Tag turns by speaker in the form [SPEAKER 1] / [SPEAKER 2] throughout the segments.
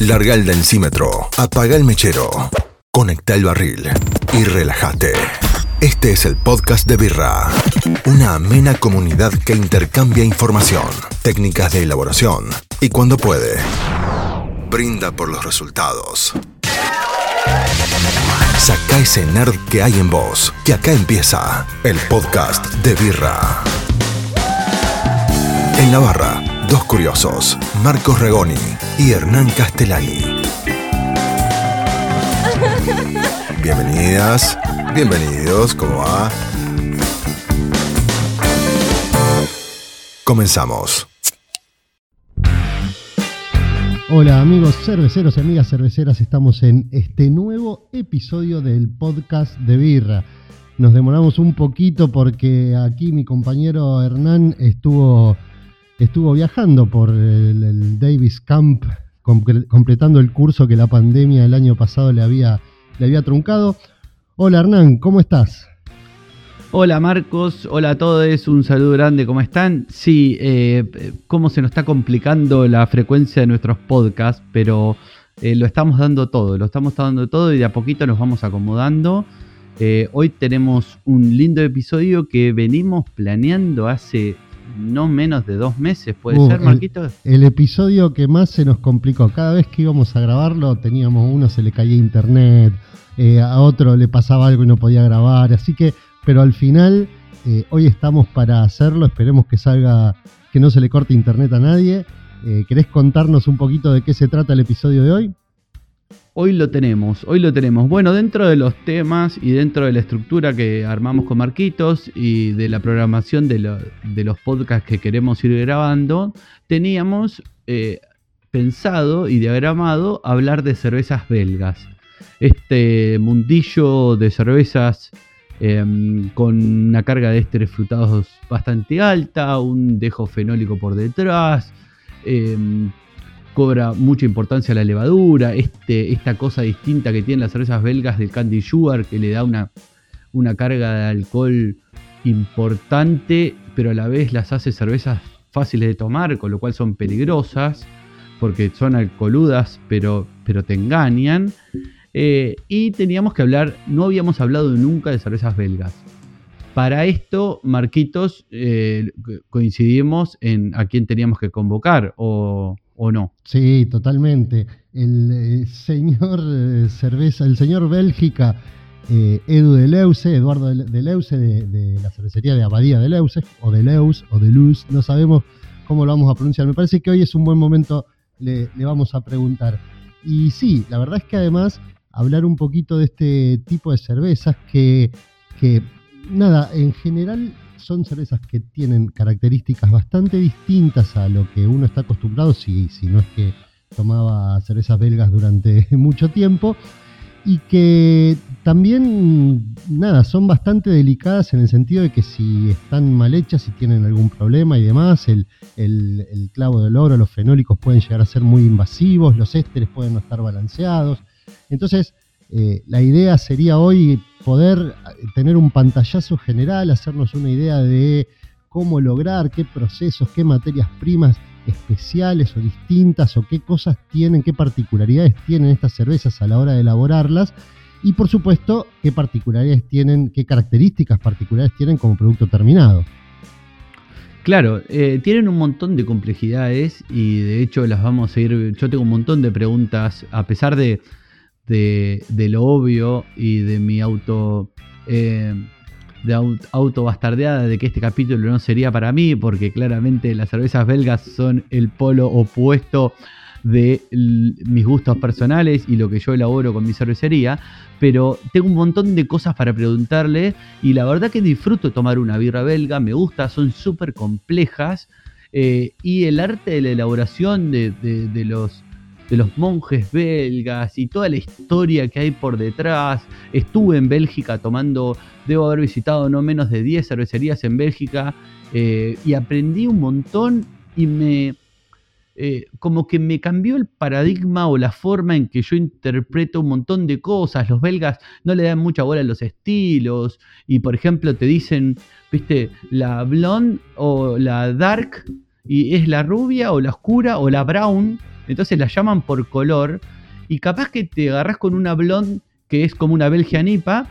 [SPEAKER 1] Larga el densímetro, apaga el mechero, conecta el barril y relájate. Este es el podcast de Birra, una amena comunidad que intercambia información, técnicas de elaboración y cuando puede, brinda por los resultados. Saca ese nerd que hay en vos, que acá empieza el podcast de Birra. En la barra, dos curiosos, Marcos Regoni y Hernán Castellani. Bienvenidas, bienvenidos, ¿cómo va? Comenzamos.
[SPEAKER 2] Hola amigos cerveceros y amigas cerveceras, estamos en este nuevo episodio del podcast de Birra. Nos demoramos un poquito porque aquí mi compañero Hernán estuvo, estuvo viajando por el, Davis Camp, comple- completando el curso que la pandemia el año pasado le había, le había truncado. Hola Hernán, ¿cómo estás?
[SPEAKER 3] Hola Marcos, hola a todos, un saludo grande, ¿cómo están? Sí, eh, cómo se nos está complicando la frecuencia de nuestros podcasts, pero eh, lo estamos dando todo, lo estamos dando todo y de a poquito nos vamos acomodando. Eh, hoy tenemos un lindo episodio que venimos planeando hace no menos de dos meses, ¿puede
[SPEAKER 2] Uh,
[SPEAKER 3] ser,
[SPEAKER 2] el-
[SPEAKER 3] Marquitos?
[SPEAKER 2] El episodio que más se nos complicó, cada vez que íbamos a grabarlo teníamos uno se le caía internet, eh, a otro le pasaba algo y no podía grabar, así que, pero al final eh, hoy estamos para hacerlo, esperemos que salga, que no se le corte internet a nadie. Eh, ¿Querés contarnos un poquito de qué se trata el episodio de hoy?
[SPEAKER 3] Hoy lo tenemos, hoy lo tenemos. Bueno, dentro de los temas y dentro de la estructura que armamos con Marquitos y de la programación de, lo- de los podcasts que queremos ir grabando, teníamos eh, pensado y diagramado hablar de cervezas belgas. Este mundillo de cervezas em, con una carga de ésteres frutados bastante alta, un dejo fenólico por detrás, em, cobra mucha importancia la levadura, este, esta cosa distinta que tienen las cervezas belgas del candy sugar que le da una, una carga de alcohol importante, pero a la vez las hace cervezas fáciles de tomar, con lo cual son peligrosas, porque son alcoholudas, pero, pero te engañan. Eh, y teníamos que hablar, no habíamos hablado nunca de cervezas belgas. Para esto, Marquitos, eh, coincidimos en a quién teníamos que convocar o, o no.
[SPEAKER 2] Sí, totalmente. El eh, señor eh, cerveza, el señor Bélgica, eh, Edu de Leuce, Eduardo de, Leuce, de, de la cervecería de Abadía de Leuce, o de Leus, o de Luz, no sabemos cómo lo vamos a pronunciar. Me parece que hoy es un buen momento, le, le vamos a preguntar. Y sí, la verdad es que además hablar un poquito de este tipo de cervezas que, que nada, en general son cervezas que tienen características bastante distintas a lo que uno está acostumbrado, si, si no es que tomaba cervezas belgas durante mucho tiempo, y que también, nada, son bastante delicadas en el sentido de que si están mal hechas, si tienen algún problema y demás, el, el, clavo del oro, los fenólicos pueden llegar a ser muy invasivos, los ésteres pueden no estar balanceados. Entonces, eh, la idea sería hoy poder tener un pantallazo general, hacernos una idea de cómo lograr, qué procesos, qué materias primas especiales o distintas o qué cosas tienen, qué particularidades tienen estas cervezas a la hora de elaborarlas y por supuesto qué particularidades tienen, qué características particulares tienen como producto terminado.
[SPEAKER 3] Claro, eh, tienen un montón de complejidades y de hecho las vamos a ir. Yo tengo un montón de preguntas, a pesar de, de, lo obvio y de mi auto. Eh, de au- auto bastardeada de que este capítulo no sería para mí, porque claramente las cervezas belgas son el polo opuesto de mis gustos personales y lo que yo elaboro con mi cervecería, pero tengo un montón de cosas para preguntarle y la verdad que disfruto tomar una birra belga, me gusta, son súper complejas eh, y el arte de la elaboración de- de los, de los monjes belgas y toda la historia que hay por detrás. Estuve en Bélgica tomando, debo haber visitado no menos de 10 cervecerías en Bélgica eh, y aprendí un montón y me... eh, como que me cambió el paradigma o la forma en que yo interpreto un montón de cosas. Los belgas no le dan mucha bola a los estilos y por ejemplo te dicen, viste, la blonde o la dark y es la rubia o la oscura o la brown Entonces las llaman por color y capaz que te agarras con una blonde que es como una Belgian IPA,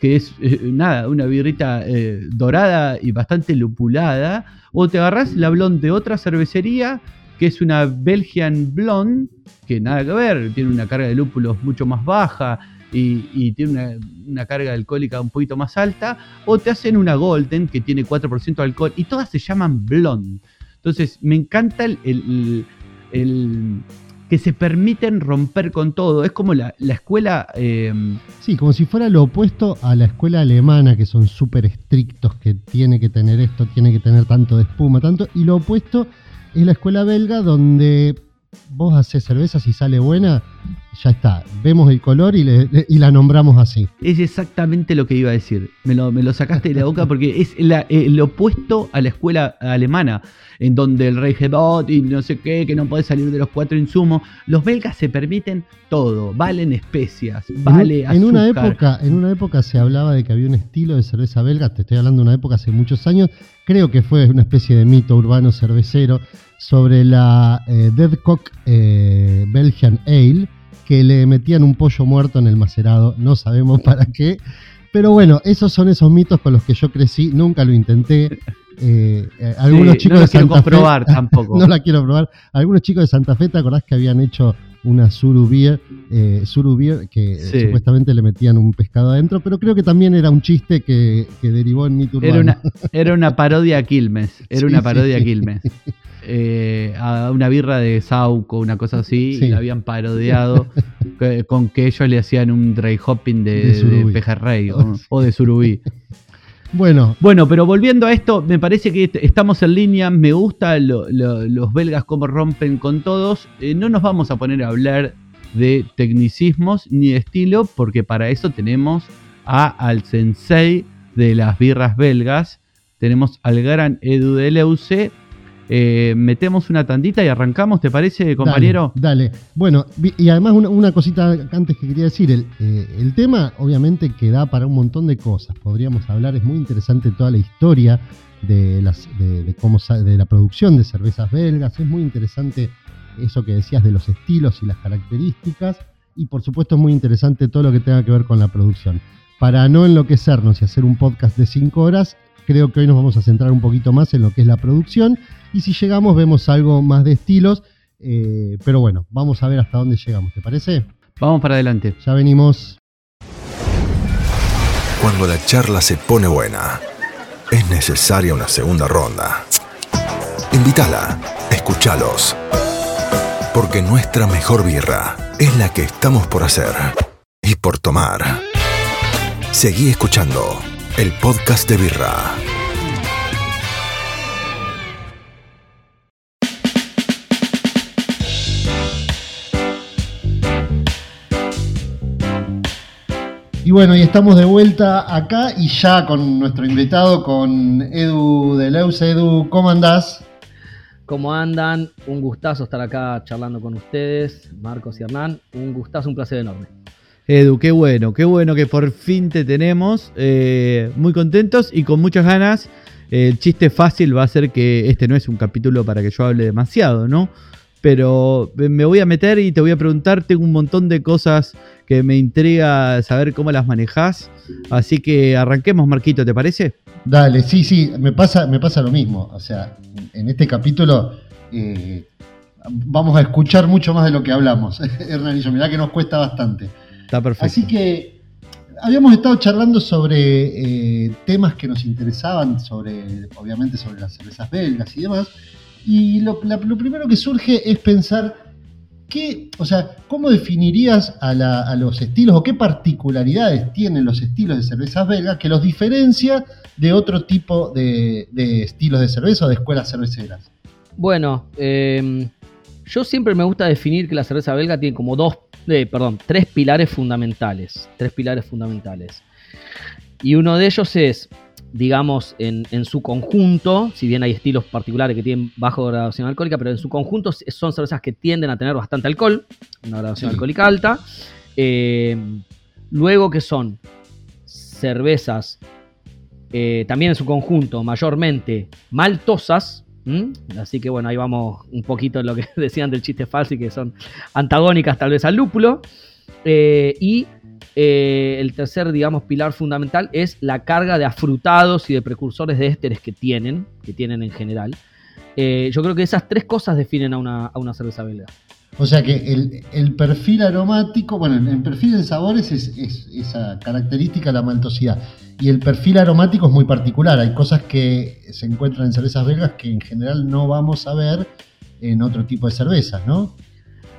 [SPEAKER 3] que es eh, nada, una birrita eh, dorada y bastante lupulada, o te agarras la blonde de otra cervecería que es una Belgian Blonde, que nada que ver, tiene una carga de lúpulos mucho más baja y, tiene una, una, carga alcohólica un poquito más alta, o te hacen una Golden que tiene 4% de alcohol y todas se llaman Blonde. Entonces me encanta el, que se permiten romper con todo. Es como la, escuela...
[SPEAKER 2] Eh, sí, como si fuera lo opuesto a la escuela alemana, que son súper estrictos, que tiene que tener esto, tiene que tener tanto de espuma, tanto... Y lo opuesto es la escuela belga donde vos haces cerveza, si sale buena, ya está. Vemos el color y, la nombramos así.
[SPEAKER 3] Es exactamente lo que iba a decir. Me lo, me lo sacaste de la boca porque es el opuesto a la escuela alemana, en donde el rey Gebot y no sé qué, que no puede salir de los cuatro insumos. Los belgas se permiten todo, valen especias, vale
[SPEAKER 2] en, en una época En una época se hablaba de que había un estilo de cerveza belga, te estoy hablando de una época hace muchos años, creo que fue una especie de mito urbano cervecero sobre la eh, Deadcock eh, Belgian Ale, que le metían un pollo muerto en el macerado, no sabemos para qué. Pero bueno, esos son esos mitos con los que yo crecí, nunca lo intenté. Eh, algunos chicos
[SPEAKER 3] no
[SPEAKER 2] de
[SPEAKER 3] Santa comprobar tampoco.
[SPEAKER 2] no la quiero probar. Algunos chicos de Santa Fe, ¿te acordás que habían hecho una Surubier, eh, que supuestamente le metían un pescado adentro, pero creo que también era un chiste que, derivó en mi
[SPEAKER 3] Era una, era una parodia a Quilmes, era una parodia a Quilmes. Eh, a una birra de Sauco, una cosa así, y la habían parodiado con que ellos le hacían un dry hopping de, pejerrey o, de surubí.
[SPEAKER 2] Bueno.
[SPEAKER 3] Bueno, pero volviendo a esto, me parece que estamos en línea. Me gusta los belgas cómo rompen con todos. Eh, no nos vamos a poner a hablar de tecnicismos ni de estilo, porque para eso tenemos a, al sensei de las birras belgas. Tenemos al gran Edu de Leuce eh, metemos una tandita y arrancamos, ¿te parece, compañero?
[SPEAKER 2] Dale, Bueno, y además una, cosita antes que quería decir, el, eh, el, tema obviamente que da para un montón de cosas. Podríamos hablar, es muy interesante toda la historia de, las, de, cómo, de la producción de cervezas belgas, es muy interesante eso que decías de los estilos y las características, y por supuesto es muy interesante todo lo que tenga que ver con la producción. Para no enloquecernos y hacer un podcast de 5 horas, creo que hoy nos vamos a centrar un poquito más en lo que es la producción y si llegamos vemos algo más de estilos, eh, pero bueno, vamos a ver hasta dónde llegamos, ¿te parece?
[SPEAKER 3] Vamos para adelante.
[SPEAKER 2] Ya venimos.
[SPEAKER 1] Cuando la charla se pone buena, es necesaria una segunda ronda. Invítala, escúchalos. Porque nuestra mejor birra es la que estamos por hacer y por tomar. Seguí escuchando el podcast de Birra.
[SPEAKER 2] Y bueno, y estamos de vuelta acá y ya con nuestro invitado, con Edu de Leus. Edu, ¿cómo andás?
[SPEAKER 4] ¿Cómo andan? Un gustazo estar acá charlando con ustedes, Marcos y Hernán. Un gustazo, un placer enorme.
[SPEAKER 3] Edu, qué bueno, qué bueno que por fin te tenemos. Eh, muy contentos y con muchas ganas. El chiste fácil va a ser que este no es un capítulo para que yo hable demasiado, ¿no? Pero me voy a meter y te voy a preguntar, tengo un montón de cosas que me intriga saber cómo las manejas. Así que arranquemos, Marquito, ¿te parece?
[SPEAKER 2] Dale, sí, sí, me pasa, me pasa lo mismo. O sea, en este capítulo eh, vamos a escuchar mucho más de lo que hablamos, Hernán y yo. Mirá que nos cuesta bastante.
[SPEAKER 3] Está perfecto.
[SPEAKER 2] Así que habíamos estado charlando sobre eh, temas que nos interesaban, sobre, obviamente, sobre las cervezas belgas y demás. Y lo, primero que surge es pensar qué, o sea, cómo definirías a, los estilos o qué particularidades tienen los estilos de cervezas belgas que los diferencia de otro tipo de, estilos de cerveza o de escuelas cerveceras.
[SPEAKER 4] Bueno, eh, yo siempre me gusta definir que la cerveza belga tiene como dos perdón, tres pilares fundamentales. Tres pilares fundamentales. Y uno de ellos es, digamos, en, su conjunto, si bien hay estilos particulares que tienen bajo graduación alcohólica, pero en su conjunto son cervezas que tienden a tener bastante alcohol, una graduación alcohólica alta. Eh, luego que son cervezas, eh, también en su conjunto, mayormente maltosas. Así que bueno, ahí vamos un poquito en lo que decían del chiste falso y que son antagónicas tal vez al lúpulo. Eh, y eh, el tercer, digamos, pilar fundamental es la carga de afrutados y de precursores de ésteres que tienen, que tienen en general. Eh, yo creo que esas tres cosas definen a una, cerveza belga.
[SPEAKER 2] O sea que el, perfil aromático, bueno, el perfil de sabores es, esa característica, la maltosidad. Y el perfil aromático es muy particular. Hay cosas que se encuentran en cervezas belgas que en general no vamos a ver en otro tipo de cervezas, ¿no?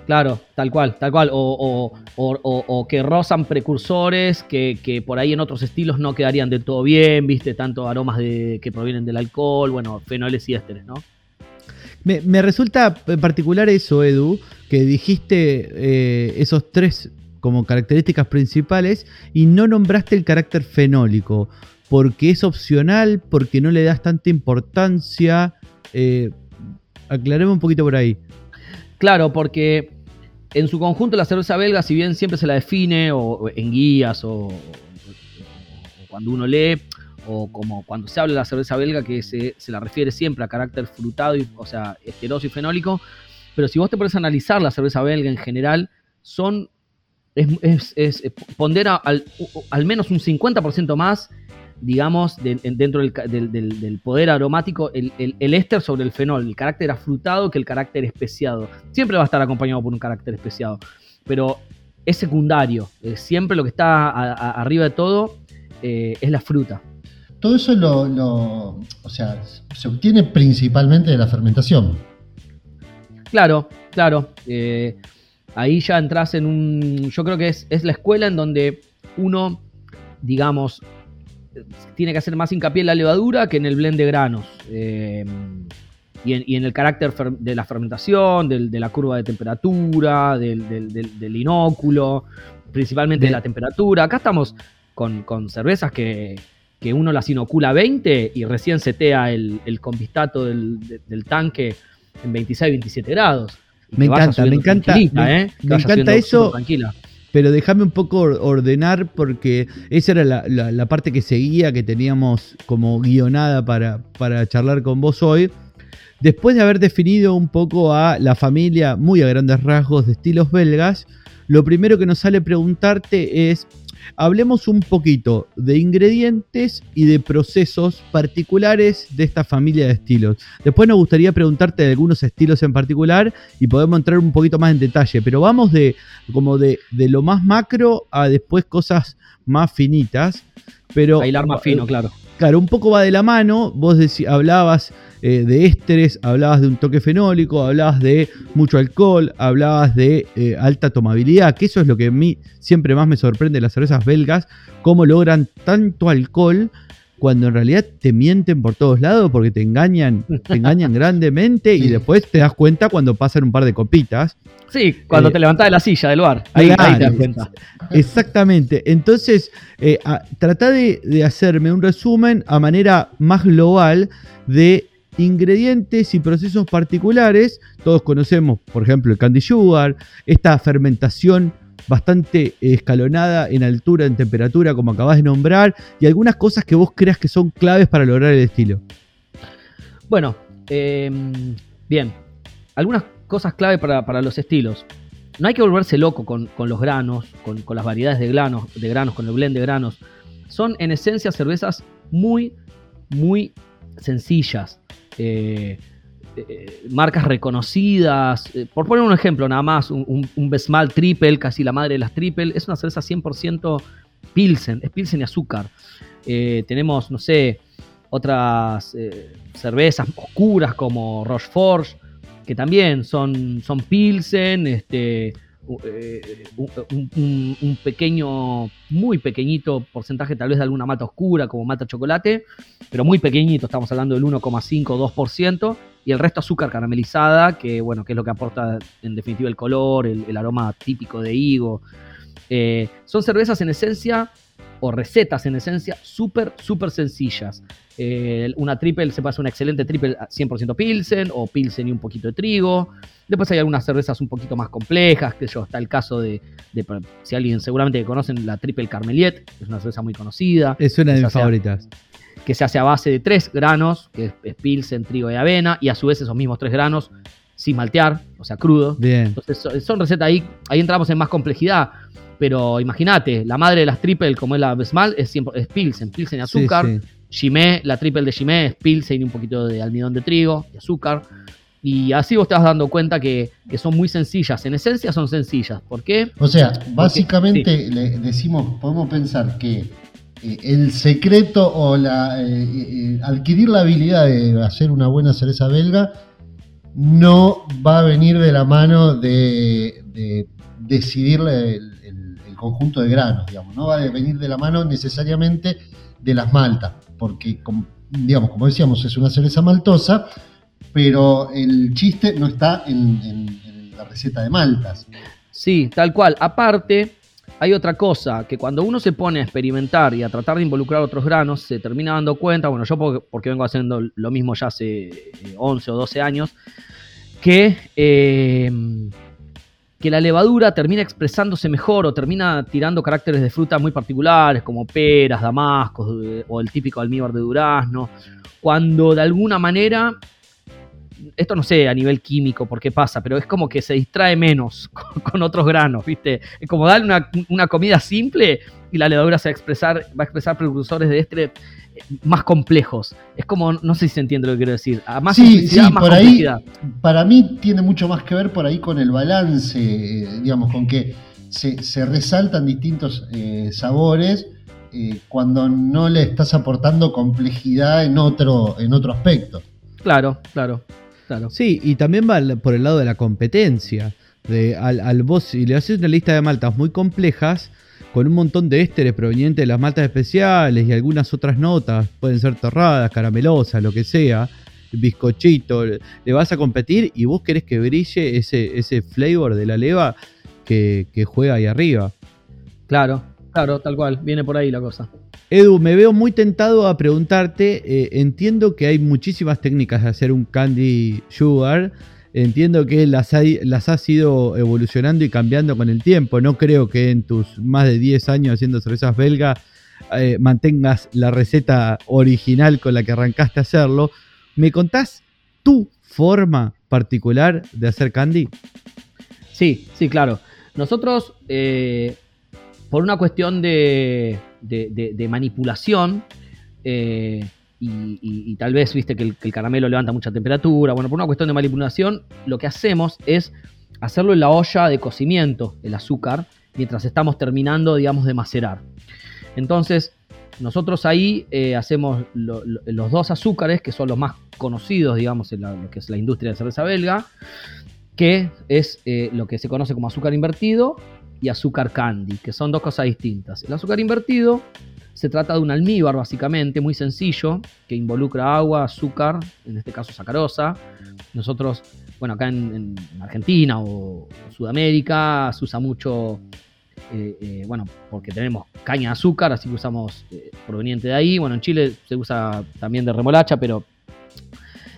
[SPEAKER 4] Claro, tal cual, tal cual. O, que rozan precursores que, por ahí en otros estilos no quedarían de todo bien, viste, tanto aromas de, que provienen del alcohol, bueno, fenoles y ésteres, ¿no?
[SPEAKER 3] Me, resulta particular eso, Edu, que dijiste eh, esos tres como características principales y no nombraste el carácter fenólico, porque es opcional, porque no le das tanta importancia. Eh, aclaremos un poquito por ahí.
[SPEAKER 4] Claro, porque en su conjunto la cerveza belga, si bien siempre se la define o, en guías o, cuando uno lee, o como cuando se habla de la cerveza belga, que se, la refiere siempre a carácter frutado, y, o sea, esteroso y fenólico, pero si vos te pones a analizar la cerveza belga en general, son, es, es, pondera al, al menos un 50% más digamos, dentro del, poder aromático, el, éster sobre el fenol, el carácter afrutado que el carácter especiado. Siempre va a estar acompañado por un carácter especiado, pero es secundario. Eh, siempre lo que está arriba de todo eh, es la fruta.
[SPEAKER 2] Todo eso lo, o sea, se obtiene principalmente de la fermentación.
[SPEAKER 4] Claro, claro. Eh, ahí ya entras en un. Yo creo que es, es la escuela en donde uno, digamos, tiene que hacer más hincapié en la levadura que en el blend de granos. Eh, y, en, el carácter de la fermentación, de la curva de temperatura, del, inóculo, principalmente de la temperatura. Acá estamos con, cervezas que, uno las inocula 20 y recién setea el, el convistato del, tanque en 26, 27 grados.
[SPEAKER 3] Me encanta, me encanta, me, ¿eh? me encanta eso. Tranquila pero déjame un poco ordenar porque esa era la, parte que seguía, que teníamos como guionada para, para charlar con vos hoy. Después de haber definido un poco a la familia muy a grandes rasgos de estilos belgas, lo primero que nos sale preguntarte es hablemos un poquito de ingredientes y de procesos particulares de esta familia de estilos. Después nos gustaría preguntarte de algunos estilos en particular y podemos entrar un poquito más en detalle, pero vamos de como de, lo más macro a después cosas más finitas. Pero,
[SPEAKER 4] Bailar más fino, claro.
[SPEAKER 3] Claro, un poco va de la mano. Vos hablabas eh, de ésteres, hablabas de un toque fenólico, hablabas de mucho alcohol, hablabas de eh, alta tomabilidad, que eso es lo que a mí siempre más me sorprende de las cervezas belgas, cómo logran tanto alcohol cuando en realidad te mienten por todos lados porque te engañan, te engañan grandemente y después te das cuenta cuando pasan un par de copitas.
[SPEAKER 4] Sí, cuando eh, te levantás de la silla del bar. Ahí, te das cuenta.
[SPEAKER 3] Exactamente. Entonces, eh, trata de, de hacerme un resumen a manera más global de ingredientes y procesos particulares. Todos conocemos, por ejemplo, el candy sugar, esta fermentación bastante escalonada en altura, en temperatura, como acabas de nombrar, y algunas cosas que vos creas que son claves para lograr el estilo.
[SPEAKER 4] Bueno, em, bien, algunas cosas clave para, los estilos. No hay que volverse loco con, los granos, con, las variedades de granos, de granos, con el blend de granos. Son en esencia cervezas muy, muy sencillas. Eh, eh, marcas reconocidas. Eh, por poner un ejemplo, nada más, un, un, Besmal Triple, casi la madre de las Triple, es una cerveza 100% Pilsen, es Pilsen y azúcar. tenemos, no sé, otras cervezas oscuras como Rochefort, que también son, son Pilsen, este, eh, un, pequeño, muy pequeñito porcentaje tal vez de alguna mata oscura como mata chocolate, pero muy pequeñito, estamos hablando del 1,5-2%, y el resto azúcar caramelizada, que bueno, que es lo que aporta en definitiva el color, el, aroma típico de higo. Eh, son cervezas en esencia, o recetas en esencia, súper, súper sencillas. Eh, una triple se pasa una excelente triple 100% Pilsen o Pilsen y un poquito de trigo. Después hay algunas cervezas un poquito más complejas, que yo, está el caso de, de- si alguien seguramente conocen la triple Carmeliet, es una cerveza muy conocida
[SPEAKER 3] Es una de mis
[SPEAKER 4] sea-
[SPEAKER 3] favoritas.
[SPEAKER 4] Que se hace a base de tres granos, que es, pilsen, trigo y avena, y a su vez esos mismos tres granos sin maltear, o sea, crudo.
[SPEAKER 3] Bien.
[SPEAKER 4] Entonces son, son recetas ahí, ahí entramos en más complejidad, pero imagínate, la madre de las triple, como es la Besmal, es, siempre, es pilsen, pilsen y azúcar.
[SPEAKER 3] sí.
[SPEAKER 4] Chimé, la triple de Chimé es pilsen y un poquito de almidón de trigo y azúcar. Y así vos te vas dando cuenta que, que son muy sencillas. En esencia son sencillas. ¿Por qué?
[SPEAKER 2] O sea, básicamente le decimos, podemos pensar que eh, el secreto o la eh, eh, adquirir la habilidad de hacer una buena cerveza belga no va a venir de la mano de, de decidir el, conjunto de granos, digamos, no va a venir de la mano necesariamente de las maltas, porque digamos, como decíamos, es una cerveza maltosa, pero el chiste no está en la receta de maltas.
[SPEAKER 4] Sí, tal cual. Aparte, hay otra cosa, que cuando uno se pone a experimentar y a tratar de involucrar otros granos, se termina dando cuenta, bueno, yo porque, porque vengo haciendo lo mismo ya hace eh, 11 o 12 años, que, eh, que la levadura termina expresándose mejor o termina tirando caracteres de fruta muy particulares, como peras, damascos eh, o el típico almíbar de durazno, cuando de alguna manera esto no sé a nivel químico por qué pasa, pero es como que se distrae menos con, con otros granos, ¿viste? Es como darle una, una comida simple y la levadura se va a expresar, va a expresar precursores de este eh, más complejos. Es como, no sé si se entiende lo que quiero decir. A más
[SPEAKER 2] Sí, sí,
[SPEAKER 4] más
[SPEAKER 2] por ahí-. Para mí tiene mucho más que ver por ahí con el balance, eh, digamos, con que se, se resaltan distintos eh, sabores eh, cuando no le estás aportando complejidad en otro, en otro aspecto.
[SPEAKER 4] Claro, claro, claro.
[SPEAKER 3] Sí, y también va por el lado de la competencia. De, al, al vos, si le haces una lista de maltas muy complejas, con un montón de ésteres provenientes de las maltas especiales y algunas otras notas, pueden ser torradas, caramelosas, lo que sea, bizcochito, le le vas a competir y vos querés que brille ese, ese flavor de la leva que, que juega ahí arriba.
[SPEAKER 4] Claro, claro, tal cual. Viene por ahí la cosa.
[SPEAKER 3] Edu, me veo muy tentado a preguntarte, eh, entiendo que hay muchísimas técnicas de hacer un candy sugar, entiendo que las, hay- las has ido evolucionando y cambiando con el tiempo, no creo que en tus más de 10 años haciendo cervezas belgas eh, mantengas la receta original con la que arrancaste a hacerlo. ¿Me contás tu forma particular de hacer candy?
[SPEAKER 4] Sí, sí, claro. Nosotros, eh, por una cuestión de, manipulación, eh, y, tal vez, viste, que el, caramelo levanta mucha temperatura, bueno, por una cuestión de manipulación, lo que hacemos es hacerlo en la olla de cocimiento, el azúcar, mientras estamos terminando, digamos, de macerar. Entonces, nosotros ahí eh, hacemos lo- lo- los dos azúcares, que son los más conocidos, digamos, en la- lo que es la industria de cerveza belga, que es eh, lo que se conoce como azúcar invertido y azúcar candy, que son dos cosas distintas. El azúcar invertido se trata de un almíbar, básicamente, muy sencillo, que involucra agua, azúcar, en este caso sacarosa. Nosotros, bueno, acá en, en Argentina o Sudamérica se usa mucho, eh, eh, bueno, porque tenemos caña de azúcar, así que usamos eh, proveniente de ahí. Bueno, en Chile se usa también de remolacha, pero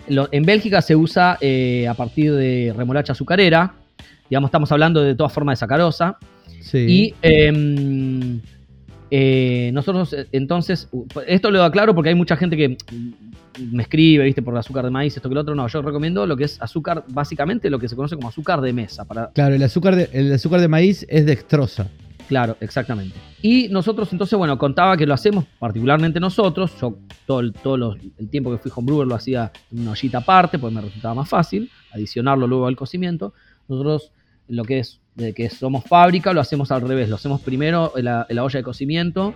[SPEAKER 4] en Bélgica se usa a partir de remolacha azucarera. Digamos, estamos hablando de todas formas de sacarosa.
[SPEAKER 3] Sí.
[SPEAKER 4] Y em, eh, nosotros, eh, entonces, esto lo aclaro porque hay mucha gente que me escribe, viste, por azúcar de maíz, esto que lo otro. No, yo recomiendo lo que es azúcar, básicamente lo que se conoce como azúcar de mesa. Para,
[SPEAKER 3] Claro, el azúcar, de, el azúcar de maíz es dextrosa.
[SPEAKER 4] Claro, exactamente. Y nosotros entonces, bueno, contaba que lo hacemos particularmente nosotros. Yo todo, el, todo los- el tiempo que fui homebrewer lo hacía en una ollita aparte, pues me resultaba más fácil adicionarlo luego al cocimiento. Nosotros, lo que es de que somos fábrica, lo hacemos al revés. Lo hacemos primero en la, olla de cocimiento.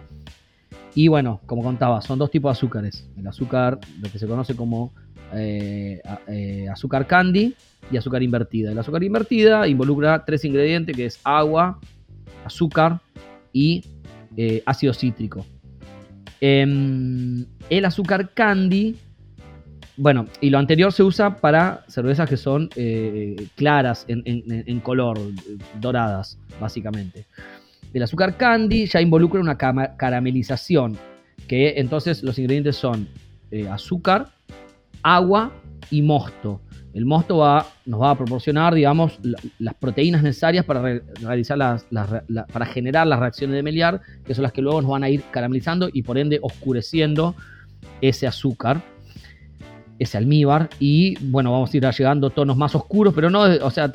[SPEAKER 4] Y bueno, como contaba, son dos tipos de azúcares. El azúcar, lo que se conoce como eh, eh, azúcar candy y azúcar invertida. El azúcar invertida involucra tres ingredientes, que es agua, azúcar y eh, ácido cítrico. Em, el azúcar candy, bueno, y lo anterior se usa para cervezas que son eh, claras en, color, doradas, básicamente. El azúcar candy ya involucra una caramelización, que entonces los ingredientes son eh, azúcar, agua y mosto. El mosto nos va a proporcionar, digamos, la- las proteínas necesarias para re- realizar las, para generar las reacciones de Meliar, que son las que luego nos van a ir caramelizando y por ende oscureciendo ese azúcar, ese almíbar. Y bueno, vamos a ir llegando tonos más oscuros, pero no, o sea,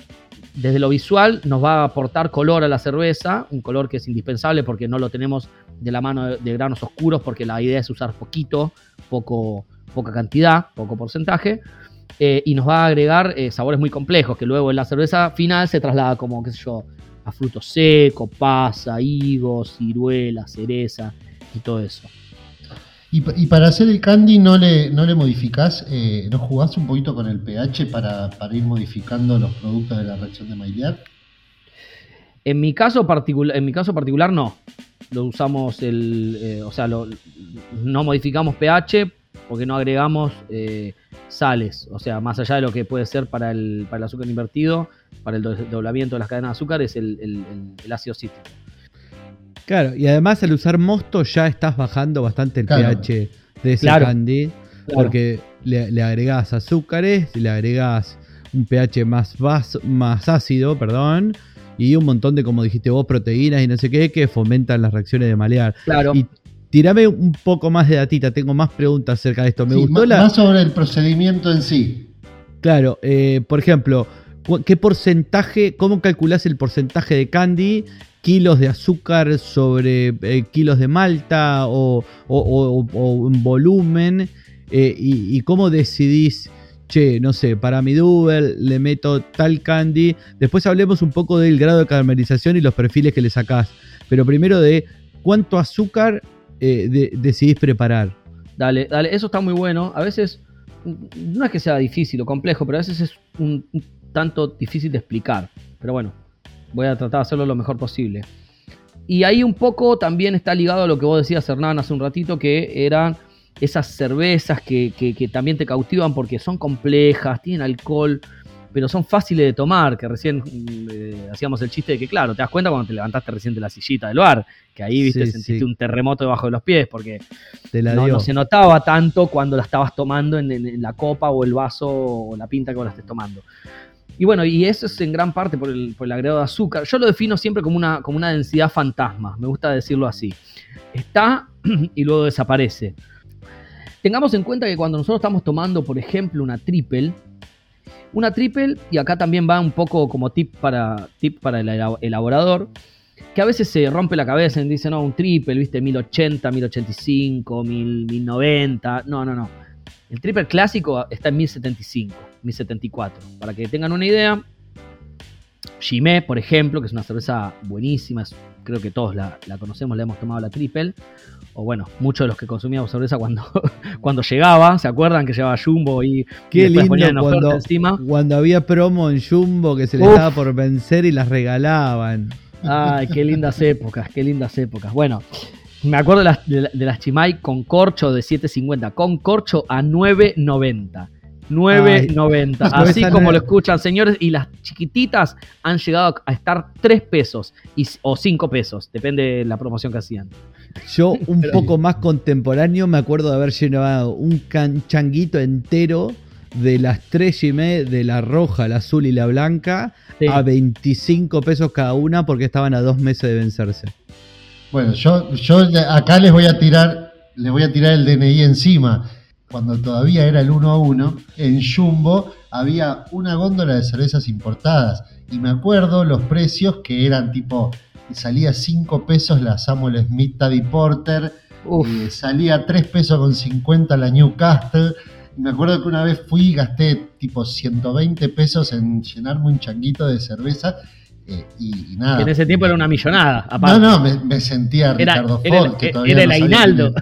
[SPEAKER 4] desde lo visual nos va a aportar color a la cerveza, un color que es indispensable porque no lo tenemos de la mano de, de granos oscuros, porque la idea es usar poquito, poco, poca cantidad, poco porcentaje. eh, y nos va a agregar eh, sabores muy complejos, que luego en la cerveza final se traslada como, qué sé yo, a frutos secos, pasa, higos, ciruela, cereza y todo eso.
[SPEAKER 2] Y, y para hacer el candy no le, no le modificás, eh, no jugás un poquito con el pH para, para ir modificando los productos de la reacción de Maillard.
[SPEAKER 4] En mi caso particular, en mi caso particular no. Lo usamos el, eh, o sea, lo- no modificamos pH porque no agregamos eh, sales. O sea, más allá de lo que puede ser para el, para el azúcar invertido, para el do- doblamiento de las cadenas de azúcar, es el- el- el ácido cítrico.
[SPEAKER 3] Claro, y además al usar mosto ya estás bajando bastante el
[SPEAKER 2] Claro.
[SPEAKER 3] pH de ese
[SPEAKER 4] Claro.
[SPEAKER 3] candy. Porque le, le agregás azúcares, le agregás un pH más, vas- más ácido, perdón, y un montón de, como dijiste vos, proteínas y no sé qué, que fomentan las reacciones de malear.
[SPEAKER 4] Claro.
[SPEAKER 3] Y tirame un poco más de datita, tengo más preguntas acerca de esto. Me
[SPEAKER 2] Sí,
[SPEAKER 3] gustó la...
[SPEAKER 2] Más sobre el procedimiento en sí.
[SPEAKER 3] Claro, eh, por ejemplo, ¿qué porcentaje, cómo calculás el porcentaje de candy? ¿Kilos de azúcar sobre eh, kilos de malta o, o- o- o en volumen? Eh, y, cómo decidís, che, no sé, para mi double le meto tal candy? Después hablemos un poco del grado de caramelización y los perfiles que le sacás. Pero primero de cuánto azúcar eh, de- decidís preparar.
[SPEAKER 4] Dale, dale, eso está muy bueno. A veces, mm, no es que sea difícil o complejo, pero a veces es un tanto difícil de explicar. Pero bueno, voy a tratar de hacerlo lo mejor posible. Y ahí un poco también está ligado a lo que vos decías, Hernán, hace un ratito, que eran esas cervezas que, que- que también te cautivan porque son complejas, tienen alcohol, pero son fáciles de tomar, que recién mm, eh, hacíamos el chiste de que, claro, te das cuenta cuando te levantaste recién de la sillita del bar, que ahí, viste,
[SPEAKER 3] Sí,
[SPEAKER 4] sentiste
[SPEAKER 3] sí.
[SPEAKER 4] un terremoto debajo de los pies, porque no, se notaba tanto cuando la estabas tomando en, en- en la copa o el vaso o la pinta que vos la estés tomando. Y bueno, y eso es en gran parte por el, agregado de azúcar. Yo lo defino siempre como una, como una densidad fantasma, me gusta decirlo así. Está y luego desaparece. Tengamos en cuenta que cuando nosotros estamos tomando, por ejemplo, una triple, una triple, y acá también va un poco como tip para, tip para el elab- elaborador, que a veces se rompe la cabeza y dice, no, un triple, viste, 1080, 1085, 1000, 1090. No, no, no. El triple clásico está en 1075, 1074. Para que tengan una idea, Chimé, por ejemplo, que es una cerveza buenísima, creo que todos la, la conocemos, la hemos tomado la triple. O bueno, muchos de los que consumíamos cerveza cuando, cuando llegaba, ¿se acuerdan que llevaba Jumbo y
[SPEAKER 3] Qué
[SPEAKER 4] después
[SPEAKER 3] lindo
[SPEAKER 4] ponían
[SPEAKER 3] cuando,
[SPEAKER 4] encima?
[SPEAKER 3] cuando había promo en Jumbo que se le estaba por vencer y las regalaban.
[SPEAKER 4] Ay, qué lindas épocas, qué lindas épocas. Bueno, me acuerdo de las, de, de las Chimay con corcho de 7.50, con corcho a 9.90. 9.90.
[SPEAKER 3] Ay,
[SPEAKER 4] Así como lo escuchan, señores. Y las chiquititas han llegado a estar 3 pesos y, o 5 pesos, depende de la promoción que hacían.
[SPEAKER 3] Yo, un
[SPEAKER 2] Pero-
[SPEAKER 3] poco más contemporáneo, me acuerdo de haber llevado un can- changuito entero de las tres Gimé, de la roja, la azul y la blanca,
[SPEAKER 4] Sí.
[SPEAKER 3] a 25 pesos cada una porque estaban a dos meses de vencerse.
[SPEAKER 2] Bueno, yo, yo acá les voy a tirar, les voy a tirar el DNI encima. Cuando todavía era el 1 a 1, en Jumbo había una góndola de cervezas importadas. Y me acuerdo los precios que eran tipo, salía 5 pesos la Samuel Smith Taddy Porter, eh, salía 3 pesos con 50 la Newcastle. Y me acuerdo que una vez fui y gasté tipo 120 pesos en llenarme un changuito de cerveza. Eh, y, y nada.
[SPEAKER 4] que en ese tiempo era una millonada.
[SPEAKER 2] No,
[SPEAKER 4] Aparte.
[SPEAKER 2] no, me, me sentía
[SPEAKER 4] Era-
[SPEAKER 2] Ricardo
[SPEAKER 4] era el-
[SPEAKER 2] Ford, que
[SPEAKER 4] era
[SPEAKER 2] todavía
[SPEAKER 4] el
[SPEAKER 2] no
[SPEAKER 4] aguinaldo.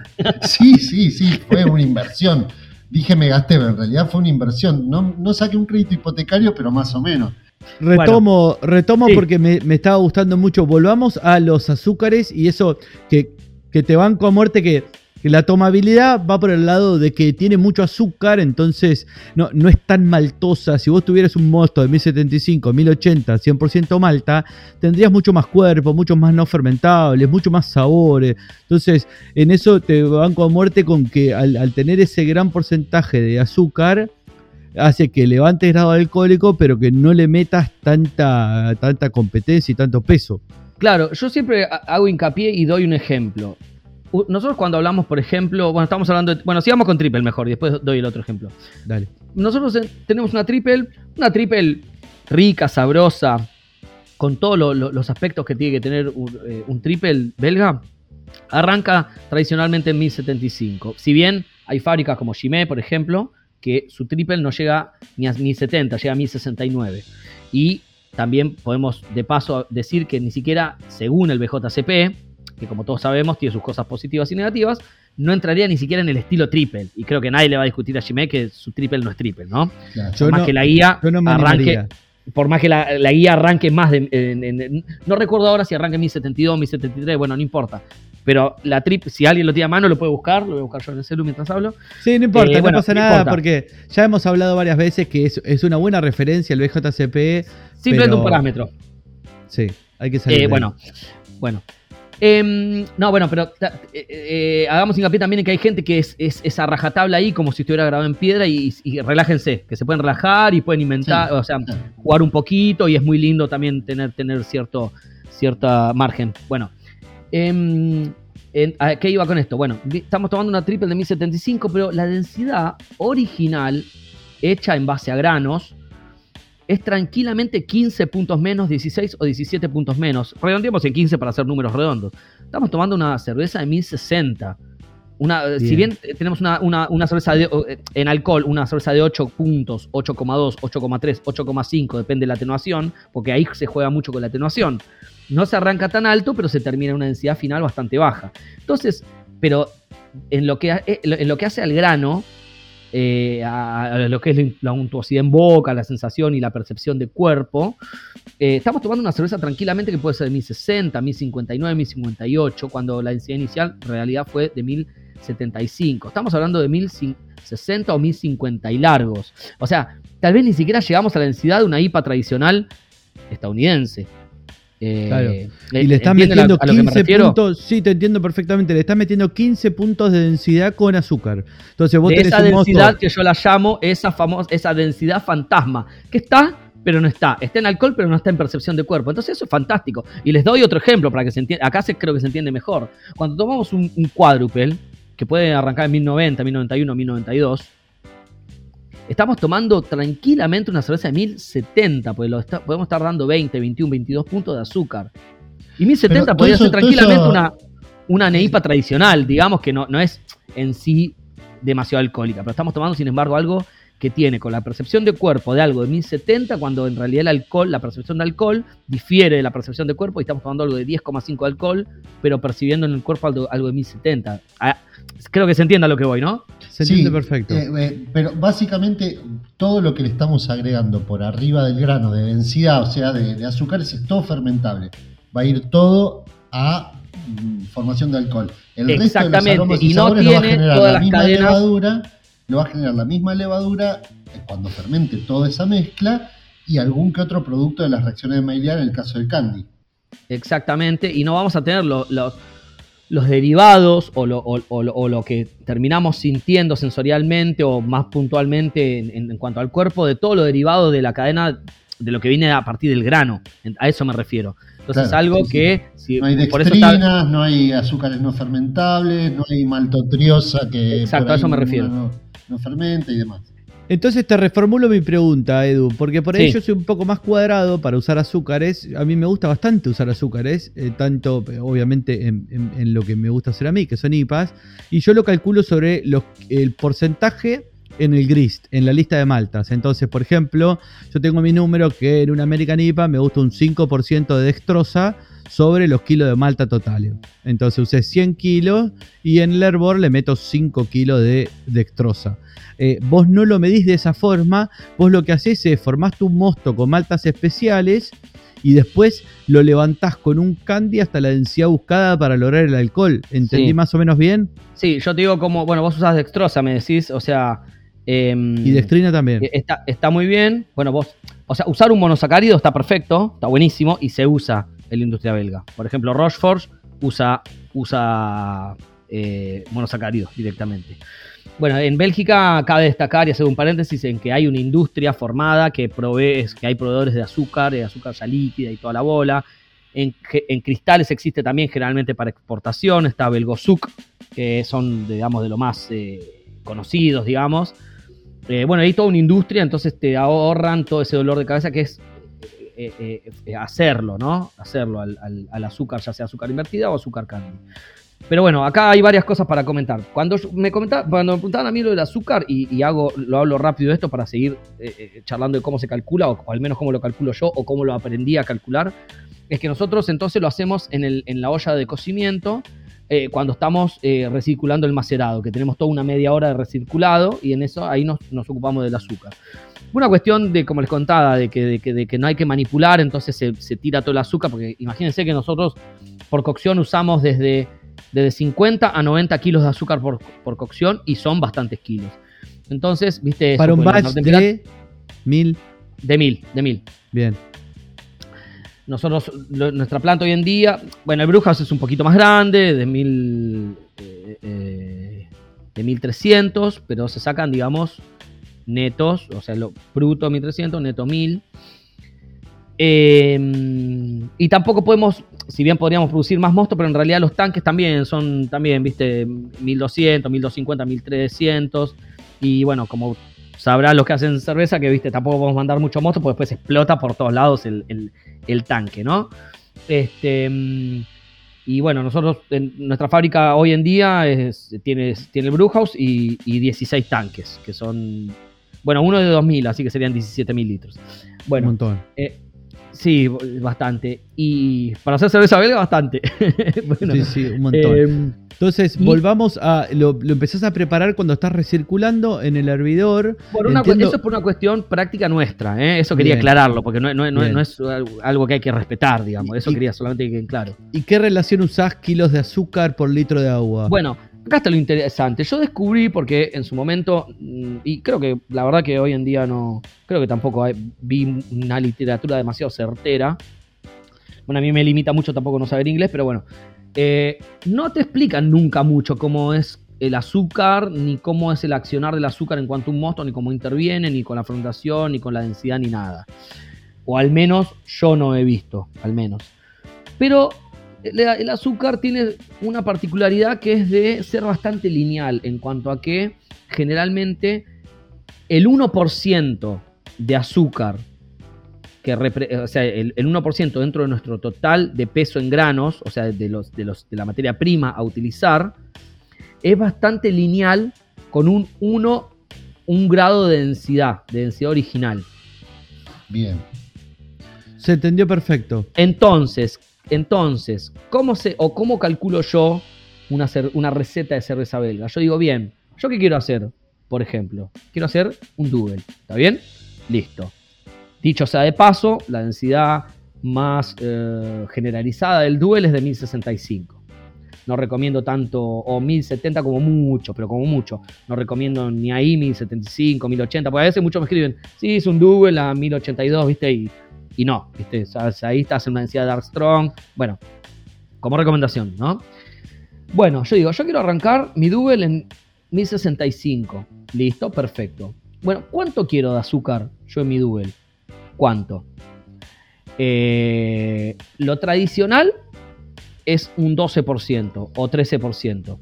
[SPEAKER 2] Sí, sí, sí, fue una inversión. Dije me gasté, pero en realidad fue una inversión. No, no saqué un crédito hipotecario, pero más o menos.
[SPEAKER 3] Retomo, retomo
[SPEAKER 4] Sí.
[SPEAKER 3] porque me, me estaba gustando mucho. Volvamos a los azúcares y eso que, que te banco a muerte que que la tomabilidad va por el lado de que tiene mucho azúcar, entonces no, no es tan maltosa. Si vos tuvieras un mosto de 1075, 1080, 100% malta, tendrías mucho más cuerpo, mucho más no fermentables, mucho más sabores. Entonces, en eso te banco a muerte con que al, al tener ese gran porcentaje de azúcar, hace que levantes grado alcohólico, pero que no le metas tanta, tanta competencia y tanto peso.
[SPEAKER 4] Claro, yo siempre hago hincapié y doy un ejemplo. Nosotros cuando hablamos, por ejemplo, bueno, estamos hablando de, bueno, sigamos con triple mejor y después doy el otro ejemplo.
[SPEAKER 3] Dale.
[SPEAKER 4] Nosotros tenemos una triple, una triple rica, sabrosa, con todos los aspectos que tiene que tener un, eh, un triple belga. Arranca tradicionalmente en 1075. Si bien hay fábricas como Chimay, por ejemplo, que su triple no llega ni a 1070, llega a 1069. Y también podemos de paso decir que ni siquiera según el BJCP, que como todos sabemos tiene sus cosas positivas y negativas, no entraría ni siquiera en el estilo triple. Y creo que nadie le va a discutir a Jimé que su triple no es triple, ¿no? por más que la guía arranque. Por más que la, guía arranque más de. no recuerdo ahora si arranque en 1072, 1073, bueno, no importa. Pero la trip, si alguien lo tiene a mano, lo puede buscar. Lo voy a buscar yo en el celu mientras hablo.
[SPEAKER 3] Sí, no importa, eh, no pasa nada porque ya hemos hablado varias veces que es, una buena referencia el BJCP.
[SPEAKER 4] Simplemente un parámetro.
[SPEAKER 3] Sí, hay que saber.
[SPEAKER 4] Eh, bueno, bueno. Em, no, bueno, pero eh, hagamos hincapié también en que hay gente que es, es, a rajatabla ahí como si estuviera grabado en piedra y, relájense, que se pueden relajar y pueden inventar, o sea, jugar un poquito y es muy lindo también tener, tener cierto cierta margen. Bueno, eh, qué iba con esto? Bueno, estamos tomando una triple de 1075, pero la densidad original, hecha en base a granos, es tranquilamente 15 puntos menos, 16 o 17 puntos menos. Redondeamos en 15 para hacer números redondos. Estamos tomando una cerveza de 1060. Una, si bien tenemos una, una, cerveza de, en alcohol, una cerveza de 8 puntos, 8,2, 8,3, 8,5, depende de la atenuación, porque ahí se juega mucho con la atenuación no se arranca tan alto, pero se termina en una densidad final bastante baja. Entonces, pero en lo que, eh, en lo que hace al grano, eh, a, lo que es la untuosidad en boca, la sensación y la percepción de cuerpo, eh, estamos tomando una cerveza tranquilamente que puede ser de 1060, 1059, 1058, cuando la densidad inicial en realidad fue de 1075. Estamos hablando de 1060 o 1050 y largos. O sea, tal vez ni siquiera llegamos a la densidad de una IPA tradicional estadounidense.
[SPEAKER 3] Eh, y le estás metiendo 15 puntos. Sí, te entiendo perfectamente. Le estás metiendo 15 puntos de densidad con azúcar. Entonces vos
[SPEAKER 4] de esa densidad que yo la llamo esa famosa, esa densidad fantasma. Que está, pero no está. Está en alcohol, pero no está en percepción de cuerpo. Entonces eso es fantástico. Y les doy otro ejemplo para que se entienda. Acá se, creo que se entiende mejor. Cuando tomamos un, un cuádruple, que puede arrancar en 1090, 1091, 1092 Estamos tomando tranquilamente una cerveza de 1070, porque lo podemos estar dando 20, 21, 22 puntos de azúcar. Y 1070 podría ser tranquilamente una, una neipa tradicional, digamos que no, no es en sí demasiado alcohólica, pero estamos tomando sin embargo algo que tiene con la percepción de cuerpo de algo de 1070, cuando en realidad el alcohol, la percepción de alcohol, difiere de la percepción de cuerpo y estamos tomando algo de 10,5 de alcohol, pero percibiendo en el cuerpo algo, de 1070. Ah, creo que se entienda lo que voy, ¿no?
[SPEAKER 2] Se entiende perfecto. Eh, eh, pero básicamente todo lo que le estamos agregando por arriba del grano de densidad, o sea, de, azúcares, es todo fermentable. Va a ir todo a mm, formación de alcohol.
[SPEAKER 4] El Exactamente, resto de y, no tiene todas las cadenas
[SPEAKER 2] lo va a generar la misma levadura cuando fermente toda esa mezcla y algún que otro producto de las reacciones de Maillard en el caso del candy.
[SPEAKER 4] Exactamente, y no vamos a tener los, los derivados o lo, que terminamos sintiendo sensorialmente o más puntualmente en, cuanto al cuerpo de todo lo derivado de la cadena de lo que viene a partir del grano. A eso me refiero. Entonces es algo que...
[SPEAKER 2] no hay dextrinas, no hay azúcares no fermentables, no hay maltotriosa que...
[SPEAKER 4] Exacto, a eso me refiero
[SPEAKER 2] no fermenta y demás.
[SPEAKER 3] Entonces te reformulo mi pregunta, Edu, porque por ahí yo soy un poco más cuadrado para usar azúcares. A mí me gusta bastante usar azúcares, eh, tanto obviamente en, lo que me gusta hacer a mí, que son IPAs, y yo lo calculo sobre el porcentaje en el GRIST, en la lista de maltas. Entonces, por ejemplo, yo tengo mi número que en una American IPA me gusta un 5% de dextrosa sobre los kilos de malta totales. Entonces usé 100 kilos y en el hervor le meto 5 kilos de dextrosa. Eh, vos no lo medís de esa forma, vos lo que haces es formás tu mosto con maltas especiales y después lo levantás con un candy hasta la densidad buscada para lograr el alcohol. ¿Entendí
[SPEAKER 4] Sí.
[SPEAKER 3] más o menos bien?
[SPEAKER 4] Sí, yo te digo como, bueno, vos usás dextrosa, me decís, o sea... em,
[SPEAKER 3] Y dextrina también.
[SPEAKER 4] eh, Está, está muy bien. Bueno, vos, o sea, usar un monosacárido está perfecto, está buenísimo y se usa en la industria belga. Por ejemplo, Rochefort usa, usa eh, monosacáridos directamente. Bueno, en Bélgica cabe destacar y hacer un paréntesis en que hay una industria formada que provee, que hay proveedores de azúcar, de azúcar ya líquida y toda la bola. En, cristales existe también generalmente para exportación, está Belgosuc, que son, digamos, de lo más eh, conocidos, digamos. Eh, bueno, hay toda una industria, entonces te ahorran todo ese dolor de cabeza que es eh, eh, hacerlo, ¿no? Hacerlo al, azúcar, ya sea azúcar invertida o azúcar candy. Pero bueno, acá hay varias cosas para comentar. Cuando me, comenta- cuando me preguntaban a mí lo del azúcar, y, hago, lo hablo rápido de esto para seguir charlando de cómo se calcula, o, al menos cómo lo calculo yo, o cómo lo aprendí a calcular, es que nosotros entonces lo hacemos en la olla de cocimiento eh, cuando estamos eh, recirculando el macerado, que tenemos toda una media hora de recirculado y en eso ahí nos, nos ocupamos del azúcar. Una cuestión de, como les contaba, de que, de que, de que no hay que manipular, entonces se, se tira todo el azúcar, porque imagínense que nosotros por cocción usamos desde, desde 50 a 90 kilos de azúcar por, por cocción y son bastantes kilos. Entonces, viste, eso,
[SPEAKER 3] Para un batch de mil.
[SPEAKER 4] de mil, de mil.
[SPEAKER 3] Bien.
[SPEAKER 4] Nosotros, nuestra planta hoy en día, bueno, el Brewhouse es un poquito más grande, de mil, eh, eh, de 1300, pero se sacan, digamos, netos, o sea, lo bruto 1300, neto 1000. Eh, y tampoco podemos, si bien podríamos producir más mosto, pero en realidad los tanques también son, también, viste, 1200, 1250, 1300. Y bueno, como sabrán los que hacen cerveza, que viste, tampoco podemos mandar mucho mosto, porque después explota por todos lados el, el- el tanque, ¿no? Este, mm, y bueno, nosotros, en nuestra fábrica hoy en día es- tiene, tiene el Brewhouse y, y 16 tanques, que son, bueno, uno de 2000, así que serían 17.000 litros.
[SPEAKER 3] un
[SPEAKER 4] Bueno,
[SPEAKER 3] montón.
[SPEAKER 4] eh, sí, bastante. Y para hacer cerveza belga, bastante. Bueno,
[SPEAKER 3] sí, sí, un montón.
[SPEAKER 4] eh,
[SPEAKER 3] Entonces,
[SPEAKER 4] y-
[SPEAKER 3] volvamos a. Lo, lo empezás a preparar cuando estás recirculando en el hervidor.
[SPEAKER 4] Por una Eso es por una cuestión práctica nuestra, ¿eh? eso quería
[SPEAKER 3] Bien.
[SPEAKER 4] aclararlo, porque no, no- no- no es algo- algo que hay que respetar, digamos, eso
[SPEAKER 3] Y-
[SPEAKER 4] quería solamente que quede claro.
[SPEAKER 3] ¿Y qué relación usás kilos de azúcar por litro de agua?
[SPEAKER 4] Bueno, acá está lo interesante. Yo descubrí, porque en su momento, mm, y creo que la verdad que hoy en día no, creo que tampoco vi una literatura demasiado certera. Bueno, a mí me limita mucho tampoco no saber inglés, pero bueno. Eh, no te explican nunca mucho cómo es el azúcar, ni cómo es el accionar del azúcar en cuanto a un mosto, ni cómo interviene, ni con la fermentación, ni con la densidad, ni nada. O al menos yo no he visto, al menos. Pero el, el azúcar tiene una particularidad que es de ser bastante lineal en cuanto a que generalmente el 1% de azúcar, que repre- o sea, el, el 1% dentro de nuestro total de peso en granos, o sea, de, los, de, los, de la materia prima a utilizar, es bastante lineal con un 1, un grado de densidad, de densidad original.
[SPEAKER 2] Bien.
[SPEAKER 3] Se entendió perfecto.
[SPEAKER 4] Entonces, entonces, ¿cómo se o cómo calculo yo una, una receta de cerveza belga? Yo digo, bien, ¿yo qué quiero hacer? Por ejemplo, quiero hacer un double, ¿está bien? Listo. Dicho sea de paso, la densidad más eh, generalizada del double es de 1065. No recomiendo tanto, o 1070 como mucho, pero como mucho. No recomiendo ni ahí 1075, 1080, porque a veces muchos me escriben, sí, es un double a 1082, ¿viste? Y y no, ¿viste? Ahí estás en una densidad de Dark Strong. Bueno, como recomendación, ¿no? Bueno, yo digo, yo quiero arrancar mi double en 1065. Listo, perfecto. Bueno, ¿cuánto quiero de azúcar yo en mi double? ¿Cuánto? Eh, lo tradicional es un 12% o 13%.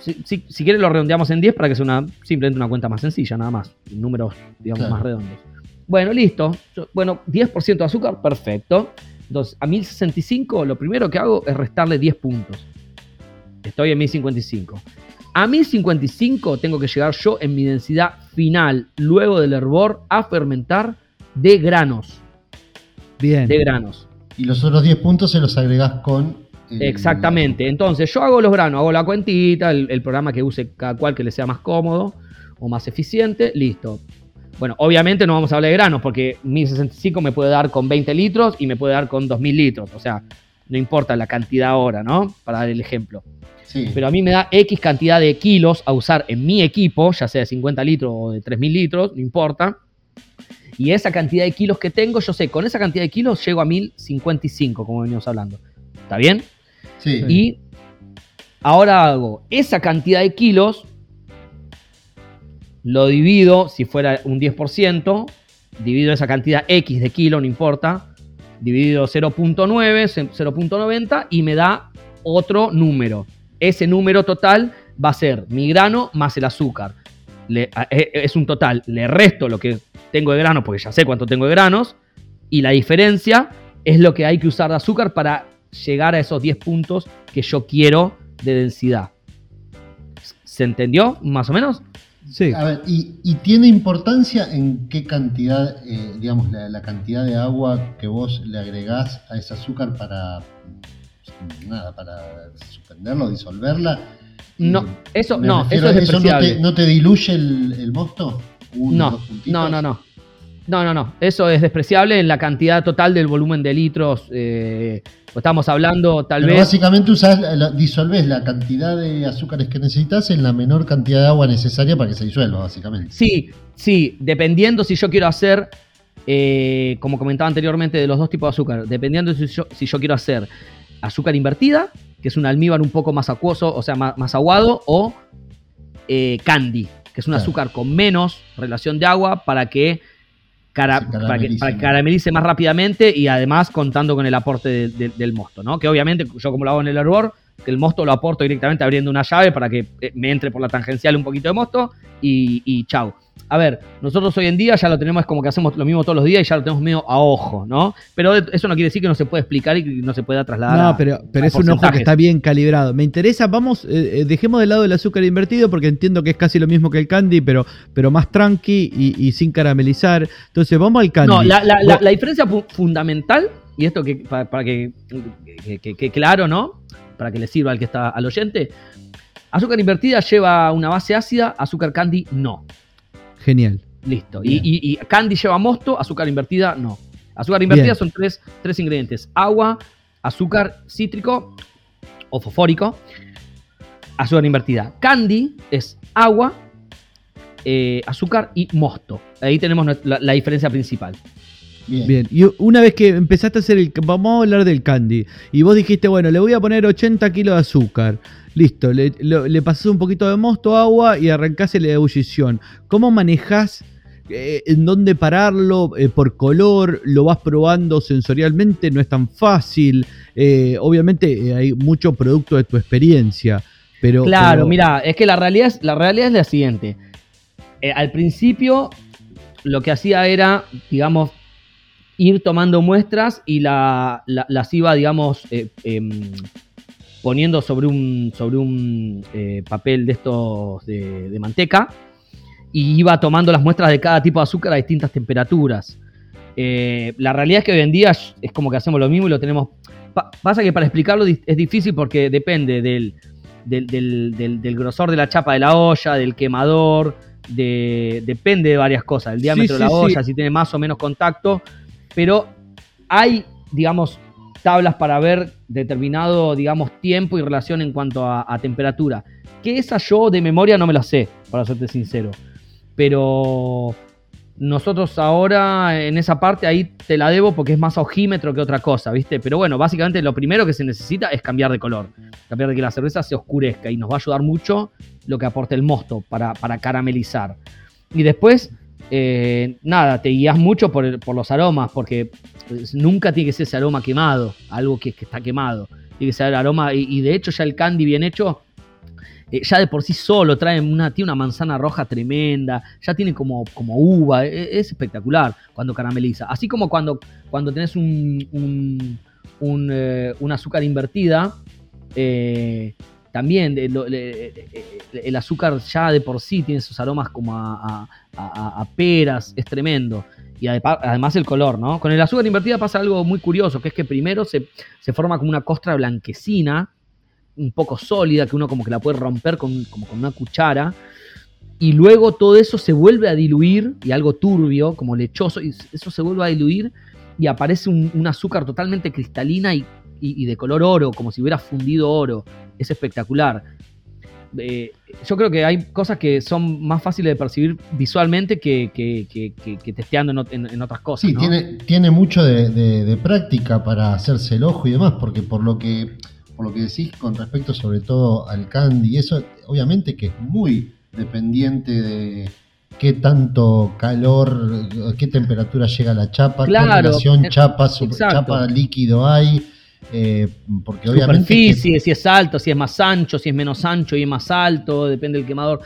[SPEAKER 4] Si, si, si quieres lo redondeamos en 10 para que sea una, simplemente una cuenta más sencilla, nada más. Números, digamos,
[SPEAKER 2] Claro.
[SPEAKER 4] más redondos. Bueno, listo. Yo- bueno, 10% de azúcar, perfecto. Entonces, a 1065 lo primero que hago es restarle 10 puntos. Estoy en 1055. A 1055 tengo que llegar yo en mi densidad final, luego del hervor, a fermentar de granos.
[SPEAKER 3] Bien.
[SPEAKER 4] De granos.
[SPEAKER 2] Y los otros 10 puntos se los agregás con.
[SPEAKER 4] Exactamente. Entonces, yo hago los granos, hago la cuentita, el, el programa que use cada cual que le sea más cómodo o más eficiente, listo. Bueno, obviamente no vamos a hablar de granos porque 1065 me puede dar con 20 litros y me puede dar con 2000 litros. O sea, no importa la cantidad ahora, ¿no? Para dar el ejemplo.
[SPEAKER 2] Sí.
[SPEAKER 4] Pero a mí me da X cantidad de kilos a usar en mi equipo, ya sea de 50 litros o de 3000 litros, no importa. Y esa cantidad de kilos que tengo, yo sé, con esa cantidad de kilos llego a 1055, como venimos hablando. ¿Está bien?
[SPEAKER 2] Sí.
[SPEAKER 4] Y ahora hago esa cantidad de kilos, lo divido, si fuera un 10%, divido esa cantidad X de kilo, no importa, dividido 0.9, 0.90 y me da otro número. Ese número total va a ser mi grano más el azúcar. E- es un total, le resto lo que tengo de grano porque ya sé cuánto tengo de granos y la diferencia es lo que hay que usar de azúcar para llegar a esos 10 puntos que yo quiero de densidad. ¿Se entendió más o menos?
[SPEAKER 3] Sí.
[SPEAKER 2] A ver, y, y tiene importancia en qué cantidad, eh, digamos, la, la cantidad de agua que vos le agregás a ese azúcar para, nada, para suspenderlo, disolverla.
[SPEAKER 4] No,
[SPEAKER 2] Eh,
[SPEAKER 4] eso no,
[SPEAKER 2] refiero
[SPEAKER 4] eso es
[SPEAKER 2] a- no te, no te diluye el, el mosto? Uno,
[SPEAKER 4] No, no, no, no. No, no, no. Eso es despreciable en la cantidad total del volumen de litros. eh, estamos hablando tal
[SPEAKER 2] Pero
[SPEAKER 4] vez.
[SPEAKER 2] básicamente usás, la- la- cantidad de azúcares que necesitas en la menor cantidad de agua necesaria para que se disuelva, básicamente.
[SPEAKER 4] Sí, sí, dependiendo si yo quiero hacer, eh, como comentaba anteriormente, de los dos tipos de azúcar, dependiendo si yo, si yo quiero hacer azúcar invertida, que es un almíbar un poco más acuoso, o sea, más, más aguado, o eh, candy, que es un
[SPEAKER 2] Claro.
[SPEAKER 4] azúcar con menos relación de agua para que, cara- para que, para que
[SPEAKER 2] más.
[SPEAKER 4] caramelice más rápidamente y además contando con el aporte de- de- del mosto, ¿no? Que obviamente yo como lo hago en el hervor, que el mosto lo aporto directamente abriendo una llave para que eh, me entre por la tangencial un poquito de mosto y, y chau. A ver, nosotros hoy en día ya lo tenemos como que hacemos lo mismo todos los días y ya lo tenemos medio a ojo, ¿no? Pero eso no quiere decir que no se puede explicar y que no se pueda trasladar.
[SPEAKER 3] No, pero, pero
[SPEAKER 4] a
[SPEAKER 3] es un ojo que está bien calibrado. Me interesa, vamos, eh, eh, dejemos de lado el azúcar invertido porque entiendo que es casi lo mismo que el candy, pero, pero más tranqui y, y sin caramelizar. Entonces, vamos al candy.
[SPEAKER 4] No, la, la- la-
[SPEAKER 3] Vos-
[SPEAKER 4] la diferencia fu- fundamental, y esto que para, para que, que, que- que claro, ¿no? Para que le sirva al que está al oyente. Azúcar invertida lleva una base ácida, azúcar candy no.
[SPEAKER 3] Genial.
[SPEAKER 4] Listo. Y,
[SPEAKER 2] Bien.
[SPEAKER 4] y- y candy lleva mosto, azúcar invertida no. Azúcar invertida
[SPEAKER 3] Bien.
[SPEAKER 4] son tres, tres ingredientes: agua, azúcar cítrico o fosfórico, azúcar invertida. Candy es agua, eh, azúcar y mosto. Ahí tenemos la diferencia principal.
[SPEAKER 2] Bien.
[SPEAKER 3] Bien, y una vez que empezaste a hacer el. Vamos a hablar del candy. Y vos dijiste, bueno, le voy a poner 80 kilos de azúcar. Listo, le, lo- le pasás un poquito de mosto, agua y arrancás la ebullición. ¿Cómo manejás? eh, ¿En dónde pararlo? eh, ¿Por color? ¿Lo vas probando sensorialmente? No es tan fácil. Eh, obviamente eh, hay mucho producto de tu experiencia. Pero,
[SPEAKER 4] Claro,
[SPEAKER 3] pero-
[SPEAKER 4] mira, es que la realidad es, la realidad es la siguiente. Eh, al principio lo que hacía era, digamos, ir tomando muestras y la- la- las iba, digamos, eh, em, poniendo sobre un, sobre un eh, papel de estos de, de manteca y iba tomando las muestras de cada tipo de azúcar a distintas temperaturas. Eh, la realidad es que hoy en día es como que hacemos lo mismo y lo tenemos... pa- pasa que para explicarlo es difícil porque depende del, del, del- del- del grosor de la chapa de la olla, del quemador, de, depende de varias cosas, el diámetro
[SPEAKER 3] Sí,
[SPEAKER 4] de la olla,
[SPEAKER 3] sí.
[SPEAKER 4] si tiene más o menos contacto, pero hay, digamos, tablas para ver determinado, digamos, tiempo y relación en cuanto a, temperatura. Que esa yo de memoria no me la sé, para serte sincero. Pero nosotros ahora en esa parte ahí te la debo porque es más ojímetro que otra cosa, ¿viste? Pero bueno, básicamente lo primero que se necesita es cambiar de color. Cambiar de que la cerveza se oscurezca y nos va a ayudar mucho lo que aporte el mosto para, para caramelizar. Y después, eh, nada, te guías mucho por, los aromas porque pues, nunca tiene que ser ese aroma quemado, algo que, está quemado. Tiene que ser el aroma, y, de hecho ya el candy bien hecho eh, ya de por sí solo trae una, tiene una manzana roja tremenda, ya tiene como, como uva, e- es, espectacular cuando carameliza. Así como cuando, cuando tenés un, eh, azúcar invertida, eh, también el azúcar ya de por sí tiene esos aromas como a, peras, es tremendo. Y además el color, ¿no? Con el azúcar invertida pasa algo muy curioso, que es que primero se, se forma como una costra blanquecina, un poco sólida, que uno como que la puede romper con, como con una cuchara. y luego todo eso se vuelve a diluir y algo turbio, como lechoso, y eso se vuelve a diluir y aparece un, un azúcar totalmente cristalina y- y de color oro, como si hubiera fundido oro. Es espectacular. Eh, yo creo que hay cosas que son más fáciles de percibir visualmente que, que- que- testeando en, ot- en- en otras cosas.
[SPEAKER 2] Sí,
[SPEAKER 4] ¿no?
[SPEAKER 2] tiene, tiene mucho de, de- de práctica para hacerse el ojo y demás, porque por lo que por lo que decís con respecto sobre todo al candy, eso obviamente que es muy dependiente de qué tanto calor, qué temperatura llega a la chapa,
[SPEAKER 4] Claro,
[SPEAKER 2] qué relación chapa,
[SPEAKER 4] exacto.
[SPEAKER 2] chapa líquido hay, eh, porque obviamente que-
[SPEAKER 4] superficie, si es alto, si es más ancho, si es menos ancho y es más alto, depende del quemador.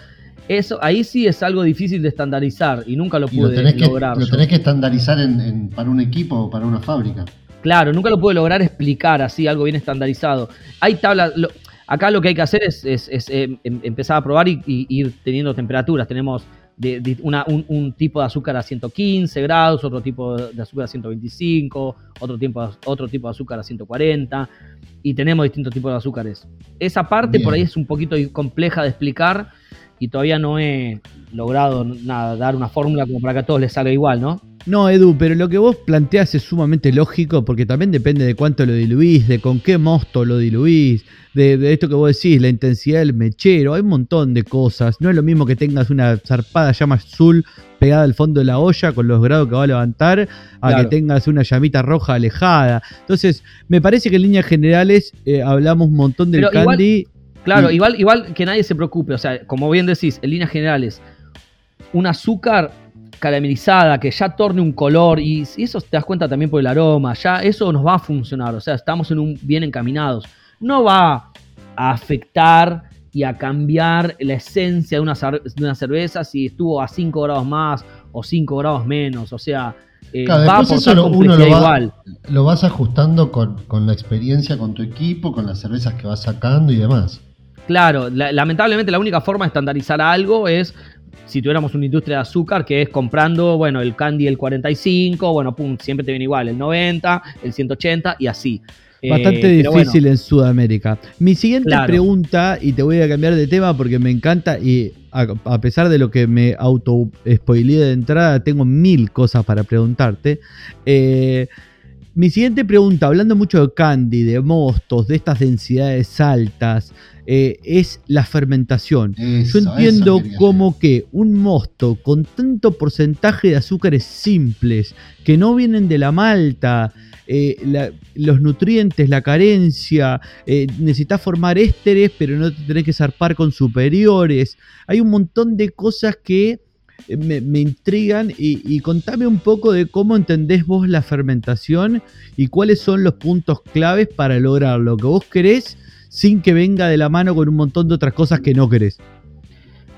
[SPEAKER 4] Eso, ahí sí es algo difícil de estandarizar y nunca lo
[SPEAKER 2] y lo
[SPEAKER 4] pude
[SPEAKER 2] tenés que,
[SPEAKER 4] lograr.
[SPEAKER 2] lo tenés que estandarizar en- en- para un equipo o para una fábrica.
[SPEAKER 4] Claro, nunca lo pude lograr explicar así, algo bien estandarizado. Hay tablas. lo- acá lo que hay que hacer es, es- es, eh, em- empezar a probar y, y ir teniendo temperaturas. Tenemos de- de una- un, un tipo de azúcar a 115 grados, otro tipo de azúcar a 125, otro tipo, de- otro tipo de azúcar a 140, y tenemos distintos tipos de azúcares. Esa parte
[SPEAKER 2] Bien.
[SPEAKER 4] por ahí es un poquito compleja de explicar y todavía no he logrado nada, dar una fórmula como para que a todos les salga igual, ¿no?
[SPEAKER 3] No, Edu, pero lo que vos planteás es sumamente lógico porque también depende de cuánto lo diluís, de con qué mosto lo diluís, de, de esto que vos decís, la intensidad del mechero, hay un montón de cosas. No es lo mismo que tengas una zarpada llama azul pegada al fondo de la olla con los grados que va a levantar, a
[SPEAKER 4] Claro.
[SPEAKER 3] que tengas una llamita roja alejada. Entonces, me parece que en líneas generales eh, hablamos un montón del
[SPEAKER 4] Pero igual-
[SPEAKER 3] candy.
[SPEAKER 4] Claro,
[SPEAKER 3] Y-
[SPEAKER 4] igual, igual que nadie se preocupe. O sea, como bien decís, en líneas generales, un azúcar caramelizada que ya torne un color y, y eso te das cuenta también por el aroma, ya eso nos va a funcionar. O sea, estamos en un bien encaminados. No va a afectar y a cambiar la esencia de una, de una cerveza si estuvo a 5 grados más o 5 grados menos. O sea, eh,
[SPEAKER 2] Claro,
[SPEAKER 4] va a
[SPEAKER 2] después eso lo- uno lo va-
[SPEAKER 4] igual.
[SPEAKER 2] Lo vas ajustando con, con la experiencia, con tu equipo, con las cervezas que vas sacando y demás.
[SPEAKER 4] Claro, la- lamentablemente la única forma de estandarizar algo es si tuviéramos una industria de azúcar que es comprando, bueno, el candy el 45, bueno, pum, siempre te viene igual, el 90, el 180 y así. Eh,
[SPEAKER 3] Bastante
[SPEAKER 4] bueno,
[SPEAKER 3] difícil en Sudamérica. Mi siguiente
[SPEAKER 4] Claro.
[SPEAKER 3] pregunta, y te voy a cambiar de tema porque me encanta, y a, a pesar de lo que me auto spoileé de entrada, tengo mil cosas para preguntarte. Eh, mi siguiente pregunta, hablando mucho de candy, de mostos, de estas densidades altas, eh, es la fermentación.
[SPEAKER 2] Eso,
[SPEAKER 3] Yo entiendo como que un mosto con tanto porcentaje de azúcares simples que no vienen de la malta, eh, la- los nutrientes, la carencia, eh, necesitas formar ésteres, pero no te tenés que zarpar con superiores. Hay un montón de cosas que me, intrigan y, y contame un poco de cómo entendés vos la fermentación y cuáles son los puntos claves para lograr lo que vos querés sin que venga de la mano con un montón de otras cosas que no querés.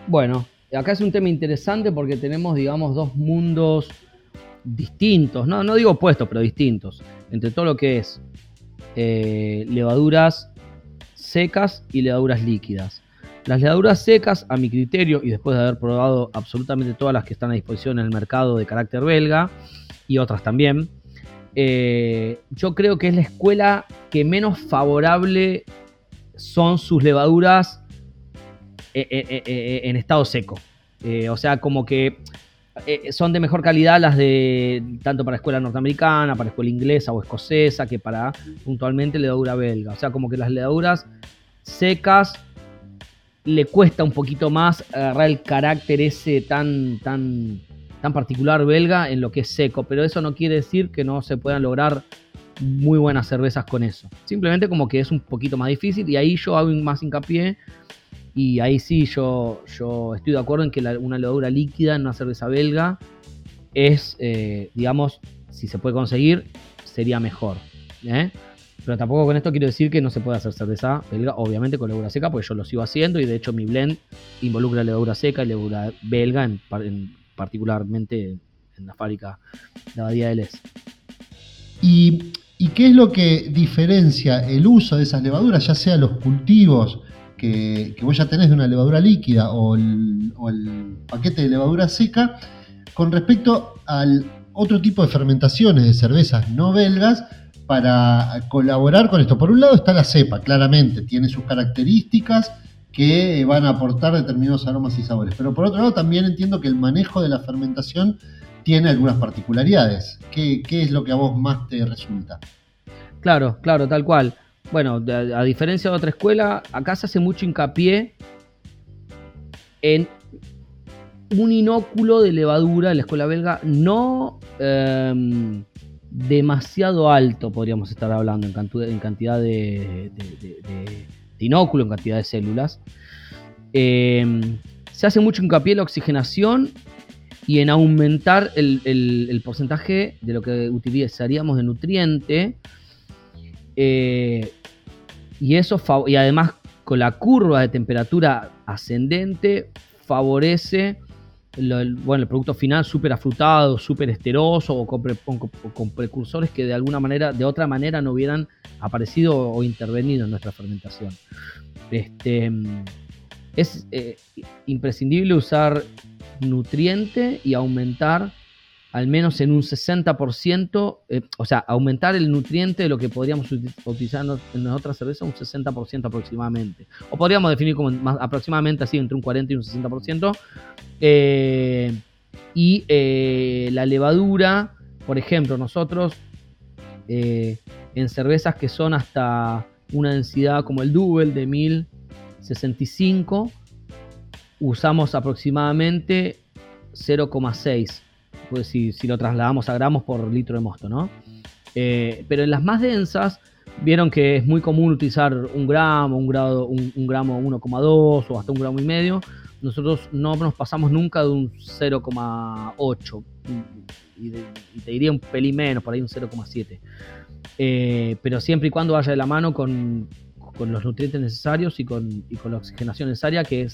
[SPEAKER 4] Bueno, acá es un tema interesante porque tenemos, digamos, dos mundos distintos, no, no digo opuestos, pero distintos, entre todo lo que es eh, levaduras secas y levaduras líquidas. Las levaduras secas, a mi criterio, y después de haber probado absolutamente todas las que están a disposición en el mercado de carácter belga, y otras también, eh, yo creo que es la escuela que menos favorable son sus levaduras eh, eh, en estado seco. O sea, como que son de mejor calidad las de tanto para escuela norteamericana, para escuela inglesa o escocesa, que para puntualmente levadura belga. O sea, como que las levaduras secas le cuesta un poquito más agarrar el carácter ese tan, tan, tan particular belga en lo que es seco. Pero eso no quiere decir que no se puedan lograr muy buenas cervezas con eso. Simplemente como que es un poquito más difícil y ahí yo hago más hincapié y ahí sí yo, yo estoy de acuerdo en que una levadura líquida en una cerveza belga es, eh, digamos, si se puede conseguir, sería mejor. ¿eh? Pero tampoco con esto quiero decir que no se puede hacer cerveza belga, obviamente con levadura seca, porque yo lo sigo haciendo y de hecho mi blend involucra levadura seca y levadura belga, en, par- en- particularmente en la fábrica de Abadía del Es.
[SPEAKER 2] ¿Y, qué es lo que diferencia el uso de esas levaduras, ya sea los cultivos que, que vos ya tenés de una levadura líquida o el, o el paquete de levadura seca, con respecto al otro tipo de fermentaciones de cervezas no belgas para colaborar con esto? Por un lado está la cepa, claramente, tiene sus características que van a aportar determinados aromas y sabores. Pero por otro lado también entiendo que el manejo de la fermentación tiene algunas particularidades. ¿Qué, es lo que a vos más te resulta?
[SPEAKER 4] Claro, claro, tal cual. Bueno, a, diferencia de otra escuela, acá se hace mucho hincapié en un inóculo de levadura la escuela belga no em, demasiado alto, podríamos estar hablando, en, cantidad de, inóculo, en cantidad de células. Em, se hace mucho hincapié en la oxigenación y en aumentar el, porcentaje de lo que utilizaríamos de nutriente. Eh, y eso y además con la curva de temperatura ascendente favorece el, bueno, el producto final súper afrutado, súper esteroso o con, precursores que de alguna manera, de otra manera no hubieran aparecido o intervenido en nuestra fermentación. Este, es eh, imprescindible usar nutriente y aumentar al menos en un 60%, eh, o sea, aumentar el nutriente de lo que podríamos utilizar en otra cerveza un 60% aproximadamente. O podríamos definir como más, aproximadamente así entre un 40 y un 60%. Eh, y eh, la levadura, por ejemplo, nosotros en cervezas que son hasta una densidad como el Double de 1065, usamos aproximadamente 0,6 pues si, lo trasladamos a gramos por litro de mosto, ¿no? Eh, pero en las más densas, vieron que es muy común utilizar un gramo, un, grado, un, gramo 1,2 o hasta un gramo y medio. Nosotros no nos pasamos nunca de un 0,8 y, te diría un pelín menos, por ahí un 0,7. Eh, pero siempre y cuando vaya de la mano con, con los nutrientes necesarios y con, y con la oxigenación necesaria, que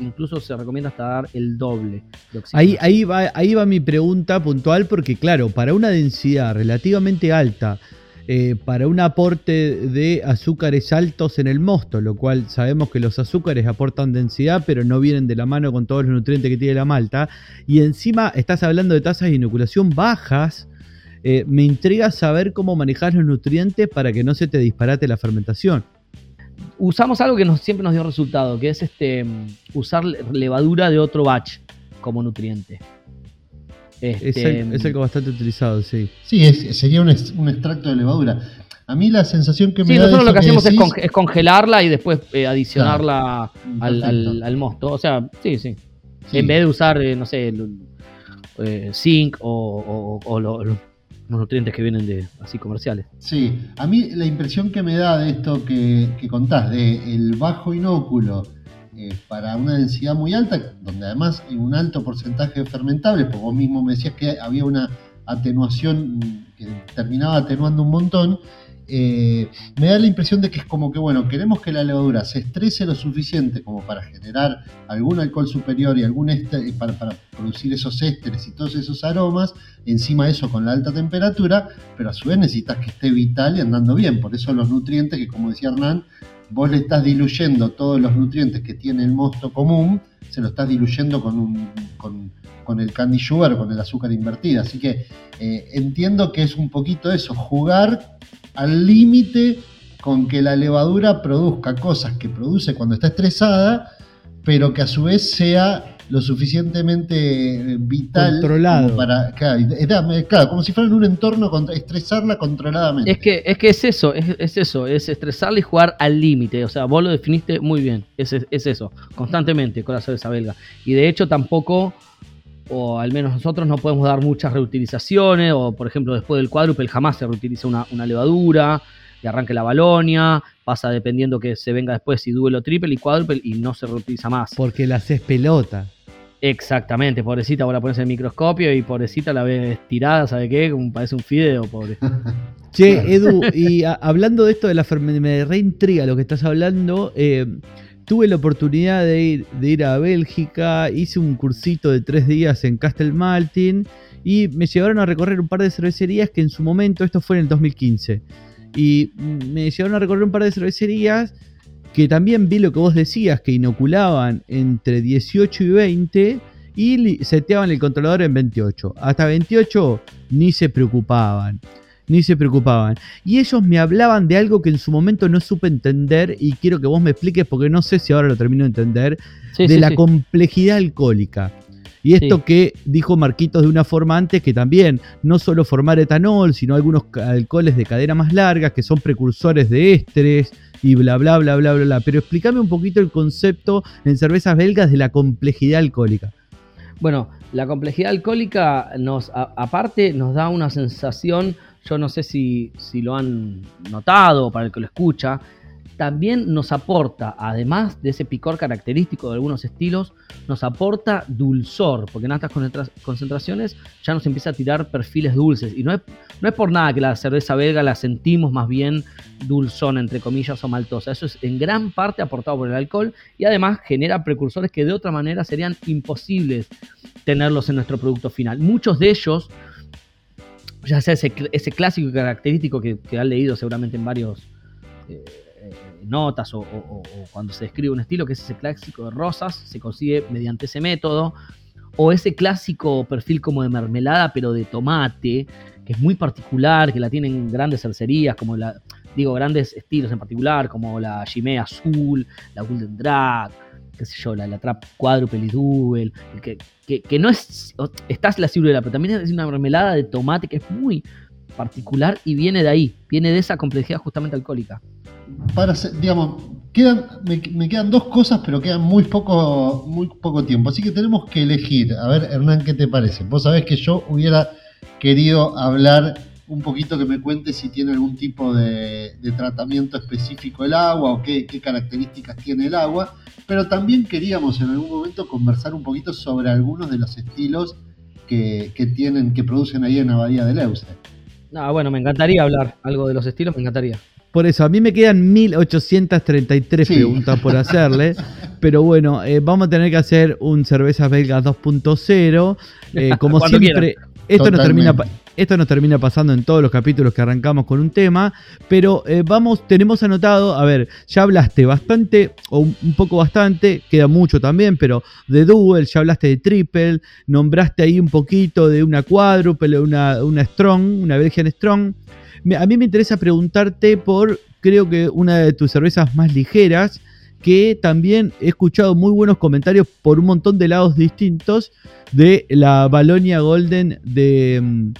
[SPEAKER 4] incluso se recomienda hasta dar el doble de
[SPEAKER 3] oxígeno. Ahí, va, ahí va mi pregunta puntual, porque claro, para una densidad relativamente alta, eh, para un aporte de azúcares altos en el mosto, lo cual sabemos que los azúcares aportan densidad, pero no vienen de la mano con todos los nutrientes que tiene la malta, y encima estás hablando de tasas de inoculación bajas, eh, me intriga saber cómo manejar los nutrientes para que no se te disparate la fermentación
[SPEAKER 4] usamos algo que nos, siempre nos dio resultado, que es este usar levadura de otro batch como nutriente.
[SPEAKER 3] es, este, algo bastante utilizado, sí.
[SPEAKER 2] Sí, sería un, extracto de levadura. A mí la sensación que me
[SPEAKER 4] da. Sí, nosotros lo que, hacemos es, congelarla y después eh, adicionarla al, mosto. O sea, sí, sí. En vez de usar, eh, no sé, eh, zinc o, o, los nutrientes que vienen de así comerciales.
[SPEAKER 2] Sí, a mí la impresión que me da de esto que, contás, de el bajo inóculo eh, para una densidad muy alta, donde además hay un alto porcentaje de fermentables, porque vos mismo me decías que había una atenuación que terminaba atenuando un montón, eh, me da la impresión de que es como que, bueno, queremos que la levadura se estrese lo suficiente como para generar algún alcohol superior y algún éster, para, para, producir esos ésteres y todos esos aromas, encima de eso con la alta temperatura, pero a su vez necesitas que esté vital y andando bien. Por eso los nutrientes, que como decía Hernán, vos le estás diluyendo todos los nutrientes que tiene el mosto común, se lo estás diluyendo con, con, el candy sugar, con el azúcar invertida. Así que eh, entiendo que es un poquito eso, jugar al límite con que la levadura produzca cosas que produce cuando está estresada, pero que a su vez sea lo suficientemente eh, vital
[SPEAKER 3] Controlado.
[SPEAKER 2] para claro, como si fuera en un entorno estresarla controladamente.
[SPEAKER 4] Es que es que es eso, es, eso, es estresarla y jugar al límite, o sea, vos lo definiste muy bien, es, es eso, constantemente con la cerveza belga. Y de hecho tampoco o al menos nosotros no podemos dar muchas reutilizaciones, o por ejemplo después del cuádruple jamás se reutiliza una, levadura, y arranque la balonia, pasa dependiendo que se venga después si duelo triple y cuádruple y no se reutiliza más.
[SPEAKER 3] Porque la haces pelota.
[SPEAKER 4] Exactamente, pobrecita, vos la pones en el microscopio y pobrecita la ves tirada, ¿sabe qué? Como parece un fideo, pobre.
[SPEAKER 3] Che, Edu, y hablando de esto de la fermentación, me reintriga lo que estás hablando. Eh, tuve la oportunidad de ir, a Bélgica, hice un cursito de tres días en Castel Maltin y me llevaron a recorrer un par de cervecerías que en su momento, esto fue en el 2015, y me llevaron a recorrer un par de cervecerías que también vi lo que vos decías, que inoculaban entre 18 y 20 y seteaban el controlador en 28. Hasta 28 ni se preocupaban. Ni se preocupaban. Y ellos me hablaban de algo que en su momento no supe entender y quiero que vos me expliques porque no sé si ahora lo termino de entender,
[SPEAKER 4] Sí,
[SPEAKER 3] de
[SPEAKER 4] sí,
[SPEAKER 3] la
[SPEAKER 4] sí.
[SPEAKER 3] complejidad alcohólica. Y esto que dijo Marquitos de una forma antes, que también no solo formar etanol, sino algunos alcoholes de cadena más larga, que son precursores de ésteres y bla, bla, bla, bla, bla, bla. Pero explícame un poquito el concepto en cervezas belgas de la complejidad alcohólica.
[SPEAKER 4] Bueno, la complejidad alcohólica nos, a- aparte, nos da una sensación, yo no sé si, si lo han notado para el que lo escucha, también nos aporta, además de ese picor característico de algunos estilos, nos aporta dulzor, porque en concentra- concentraciones ya nos empieza a tirar perfiles dulces. Y no es, no es por nada que la cerveza belga la sentimos más bien dulzona, entre comillas, o maltosa. Eso es en gran parte aportado por el alcohol y además genera precursores que de otra manera serían imposibles tenerlos en nuestro producto final. Muchos de ellos, ya sea ese, ese clásico característico que, que han leído seguramente en varios eh, eh, notas o, cuando se describe un estilo, que es ese clásico de rosas, se consigue mediante ese método, o ese clásico perfil como de mermelada, pero de tomate, que es muy particular, que la tienen grandes cercerías, como la, digo, grandes estilos en particular, como la Chimay Azul, la Golden Drag, qué sé yo, la, la Trap Quadruple Double, que, que, que no es, estás la ciruela, pero también es una mermelada de tomate que es muy particular y viene de ahí, viene de esa complejidad justamente alcohólica.
[SPEAKER 2] Para hacer- digamos, me, me quedan dos cosas, pero quedan muy poco, muy poco tiempo. Así que tenemos que elegir. A ver, Hernán, ¿qué te parece? Vos sabés que yo hubiera querido hablar un poquito que me cuente si tiene algún tipo de, de tratamiento específico el agua o qué, qué características tiene el agua. Pero también queríamos en algún momento conversar un poquito sobre algunos de los estilos que, que tienen, que producen ahí en Abadía de Leuce.
[SPEAKER 4] No, bueno, me encantaría hablar algo de los estilos, me encantaría.
[SPEAKER 3] Por eso, a mí me quedan 1833
[SPEAKER 2] Sí.
[SPEAKER 3] preguntas por hacerle, pero bueno, eh, vamos a tener que hacer un Cervezas Belgas 2.0. eh, como siempre, esto nos, termina, esto nos termina pasando en todos los capítulos que arrancamos con un tema, pero eh, vamos, tenemos anotado, a ver, ya hablaste bastante, o un, un poco bastante, queda mucho también, pero de Duel, ya hablaste de Triple, nombraste ahí un poquito de una Quadruple, una, una Strong, una Belgian Strong. A mí me interesa preguntarte por, creo que una de tus cervezas más ligeras, que también he escuchado muy buenos comentarios por un montón de lados distintos de la Balonia Golden de, mm,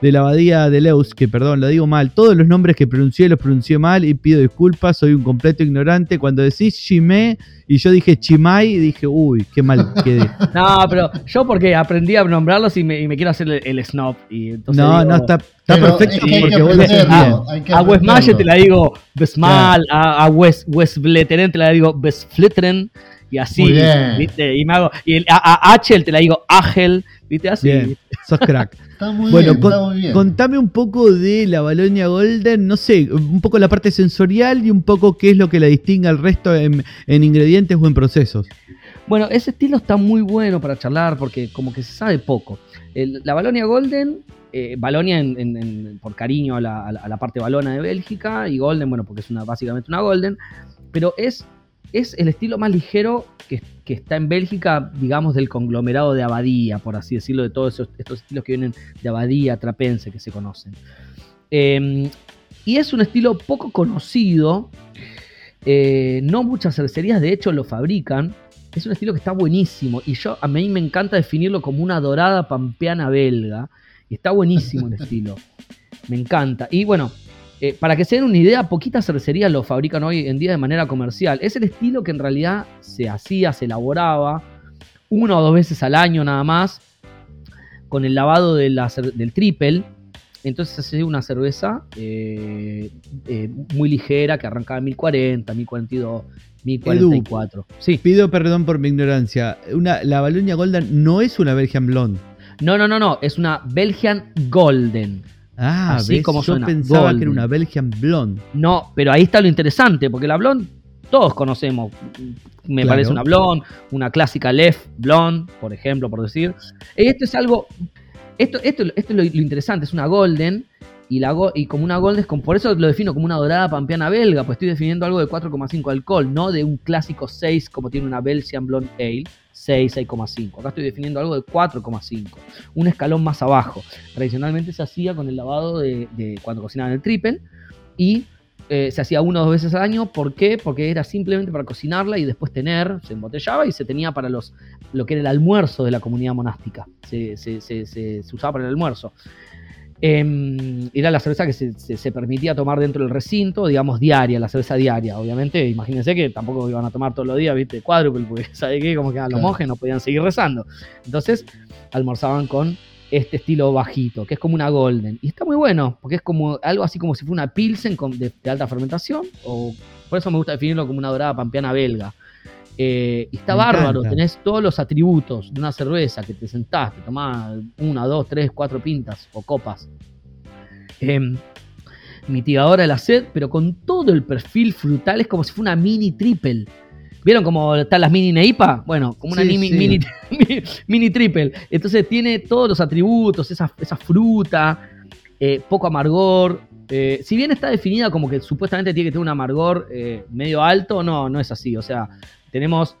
[SPEAKER 3] de la abadía de Leus, que perdón, lo digo mal. Todos los nombres que pronuncié los pronuncié mal y pido disculpas, soy un completo ignorante. Cuando decís Chimé y yo dije Chimay, dije, uy, qué mal quedé.
[SPEAKER 4] No, pero yo porque aprendí a nombrarlos y me, y me quiero hacer el, el snob. Y entonces
[SPEAKER 3] No,
[SPEAKER 4] digo,
[SPEAKER 3] no, está, está perfecto
[SPEAKER 2] es que hay que
[SPEAKER 3] porque vos
[SPEAKER 2] que
[SPEAKER 4] A West
[SPEAKER 2] aprenderlo.
[SPEAKER 4] Malle te la digo Besmal, a, a West, Vleteren te la digo Besflitteren y así,
[SPEAKER 2] Muy bien.
[SPEAKER 4] ¿viste? Y me hago, y el- a, a Achel te la digo Agel, ¿viste? Así.
[SPEAKER 3] Bien, sos crack.
[SPEAKER 2] Está muy
[SPEAKER 3] Bueno,
[SPEAKER 2] bien,
[SPEAKER 3] con-
[SPEAKER 2] está muy bien.
[SPEAKER 3] Contame un poco de la Balonia Golden, no sé, un poco la parte sensorial y un poco qué es lo que la distingue al resto en, en ingredientes o en procesos.
[SPEAKER 4] Bueno, ese estilo está muy bueno para charlar porque como que se sabe poco. El- la Balonia Golden, eh, Balonia en- en- en- por cariño a la, a la- a la parte balona de Bélgica y Golden, bueno, porque es una, básicamente una Golden, pero es, es el estilo más ligero que, que está en Bélgica, digamos, del conglomerado de Abadía, por así decirlo, de todos esos- estos estilos que vienen de Abadía, Trapense, que se conocen. Eh, y es un estilo poco conocido, eh, no muchas cervecerías de hecho lo fabrican, es un estilo que está buenísimo y yo a mí me encanta definirlo como una dorada pampeana belga y está buenísimo el estilo. Me encanta. Y bueno, eh, para que se den una idea, poquitas cervecerías lo fabrican hoy en día de manera comercial. Es el estilo que en realidad se hacía, se elaboraba una o dos veces al año nada más con el lavado de la cer- del triple. Entonces se hace una cerveza eh, eh, muy ligera que arrancaba en 1040, 1042, 1044. Sí.
[SPEAKER 3] Pido perdón por mi ignorancia. Una, la Balonia Golden no es una Belgian Blonde.
[SPEAKER 4] No, no, no, no. Es una Belgian Golden.
[SPEAKER 3] Ah,
[SPEAKER 4] Así
[SPEAKER 3] ¿ves?
[SPEAKER 4] como
[SPEAKER 3] yo
[SPEAKER 4] suena,
[SPEAKER 3] pensaba
[SPEAKER 4] Golden.
[SPEAKER 3] que era una Belgian Blonde.
[SPEAKER 4] No, pero ahí está lo interesante, porque la blonde todos conocemos. Me
[SPEAKER 3] Claro.
[SPEAKER 4] parece una blonde, una clásica left blonde, por ejemplo, por decir. Esto es algo. Esto, esto, esto es lo, lo interesante, es una golden y, la, y como una Golden, por eso lo defino como una dorada pampeana belga, pues estoy definiendo algo de 4,5 alcohol, no de un clásico 6 como tiene una Belgian Blonde Ale, 6, 6,5. Acá estoy definiendo algo de 4,5, un escalón más abajo. Tradicionalmente se hacía con el lavado de, cuando cocinaban el triple y eh, se hacía una o dos veces al año. ¿Por qué? Porque era simplemente para cocinarla y después tener, se embotellaba y se tenía para los, lo que era el almuerzo de la comunidad monástica. Se, se usaba para el almuerzo. Eh, era la cerveza que se, permitía tomar dentro del recinto, digamos diaria, la cerveza diaria. Obviamente, imagínense que tampoco iban a tomar todos los días, viste, cuádruple, porque sabe qué, como que los monjes no podían seguir rezando. Entonces, almorzaban con este estilo bajito, que es como una golden. Y está muy bueno, porque es como algo así como si fuera una pilsen de, de alta fermentación, o por eso me gusta definirlo como una dorada pampeana belga. Eh, y está bárbaro, tenés todos los atributos de una cerveza que te sentás, te tomás una, dos, tres, cuatro pintas o copas. Em, mitigadora de la sed, pero con todo el perfil frutal, es como si fuera una mini triple. ¿Vieron cómo están las mini Neipa? Bueno, como una mini, mini, triple. Entonces tiene todos los atributos, esa, fruta, eh, poco amargor. Eh, si bien está definida como que supuestamente tiene que tener un amargor medio alto, no, no es así. O sea, tenemos,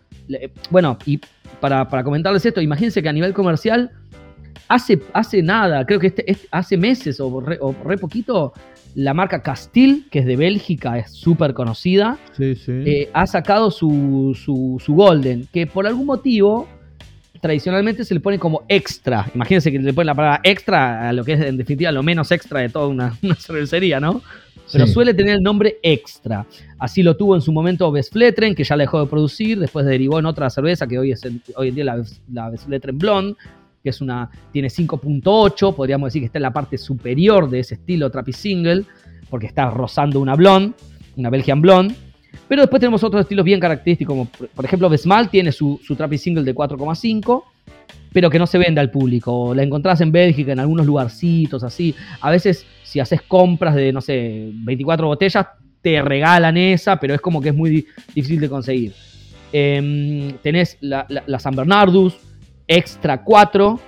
[SPEAKER 4] bueno, y para, comentarles esto, imagínense que a nivel comercial, hace, hace nada, creo que este, este hace meses o re, poquito, la marca Castil, que es de Bélgica, es súper conocida, eh, ha sacado su, su, Golden, que por algún motivo tradicionalmente se le pone como extra. Imagínense que le ponen la palabra extra a lo que es en definitiva lo menos extra de toda una, una cervecería, ¿no? Pero suele tener el nombre extra. Así lo tuvo en su momento Vesfletren, que ya la dejó de producir, después derivó en otra cerveza que hoy, es hoy en día la, la Vesfletren Blonde, que es una, tiene 5.8, podríamos decir que está en la parte superior de ese estilo Trappy Single, porque está rozando una Blonde, una Belgian Blonde. Pero después tenemos otros estilos bien característicos, como por ejemplo Vesmal tiene su, su Trappy Single de 4,5 pero que no se venda al público. La encontrás en Bélgica, en algunos lugarcitos, así. A veces, si haces compras de, no sé, 24 botellas, te regalan esa, pero es como que es muy difícil de conseguir. Em, tenés la, San Bernardus Extra 4,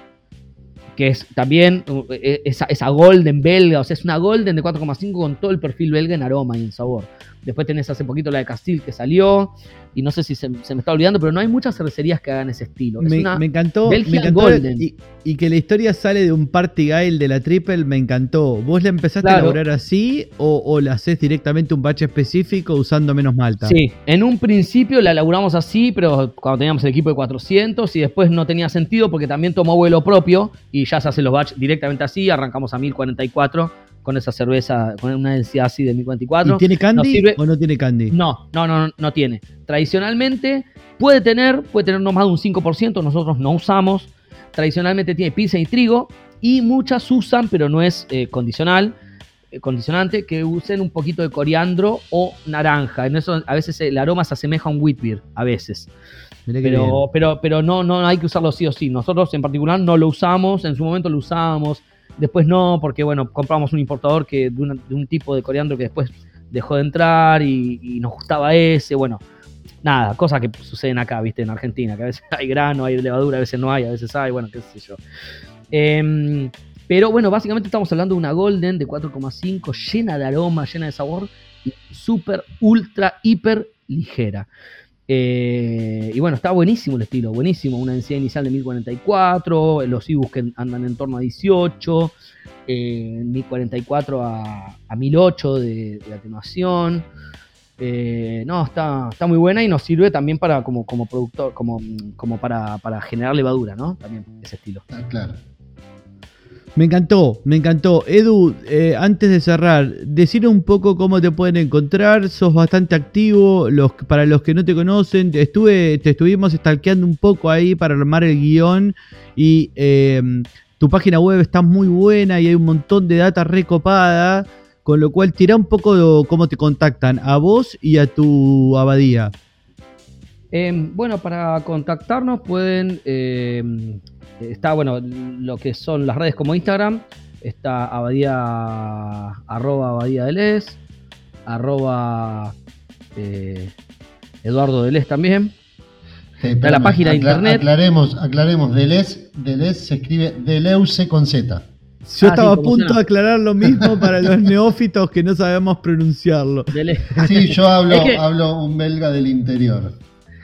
[SPEAKER 4] que es también e, esa, esa, Golden belga, o sea, es una Golden de 4,5 con todo el perfil belga en aroma y en sabor. Después tenés hace poquito la de Castil que salió. Y no sé si se, me está olvidando, pero no hay muchas cervecerías que hagan ese estilo.
[SPEAKER 3] me, encantó. Me encantó y, que la historia sale de un party guile de la Triple, me encantó. ¿Vos la empezaste a elaborar así o, la haces directamente un batch específico usando menos malta?
[SPEAKER 4] Sí, en un principio la elaboramos así, pero cuando teníamos el equipo de 400 y después no tenía sentido porque también tomó vuelo propio y ya se hacen los batch directamente así. Arrancamos a 1044 con esa cerveza, con una densidad así de 1044.
[SPEAKER 3] ¿Y tiene candy o no tiene candy?
[SPEAKER 4] No, no, no, no tiene. Tradicionalmente puede tener, puede tener no más de un 5%, nosotros no usamos. Tradicionalmente tiene pizza y trigo y muchas usan, pero no es eh, condicional, eh, condicionante, que usen un poquito de coriandro o naranja. En eso a veces el aroma se asemeja a un wheat beer, a veces. Pero, pero, pero no, no hay que usarlo sí o sí. Nosotros en particular no lo usamos, en su momento lo usábamos Después no, porque bueno, compramos un importador que de, un tipo de coriandro que después dejó de entrar y, nos gustaba ese. Bueno, nada, cosas que suceden acá, viste, en Argentina, que a veces hay grano, hay levadura, a veces no hay, a veces hay, bueno, qué sé yo. Em, pero bueno, básicamente estamos hablando de una Golden de 4,5 llena de aroma, llena de sabor y súper, ultra, hiper ligera. Eh, y bueno, está buenísimo el estilo, buenísimo. Una densidad inicial de 1044, los IBUs que andan en torno a 18, 1044 a, 1008 de, atenuación. Eh, no, está, está muy buena y nos sirve también para como, como productor, como, como para, para generar levadura, ¿no? También ese estilo.
[SPEAKER 2] Ah, claro.
[SPEAKER 3] Me encantó, me encantó. Edu, eh, antes de cerrar, decir un poco cómo te pueden encontrar. Sos bastante activo. Los, para los que no te conocen, estuve, te estuvimos stalkeando un poco ahí para armar el guion. Y em, tu página web está muy buena y hay un montón de data recopada. Con lo cual, tira un poco cómo te contactan a vos y a tu abadía.
[SPEAKER 4] Em, bueno, para contactarnos pueden em, está, bueno, lo que son las redes como Instagram, está abadía, arroba abadía Les, arroba eh, Eduardo Delez también.
[SPEAKER 2] está la página de internet. Aclaremos, aclaremos, Deleuze, Deleuze se escribe Deleuze con Z.
[SPEAKER 3] Yo
[SPEAKER 4] Ah,
[SPEAKER 3] estaba
[SPEAKER 4] sí,
[SPEAKER 3] a punto de aclarar lo mismo para los neófitos que no sabemos pronunciarlo.
[SPEAKER 4] Del-
[SPEAKER 2] Sí, yo hablo,
[SPEAKER 4] Es que-
[SPEAKER 2] hablo un belga del interior.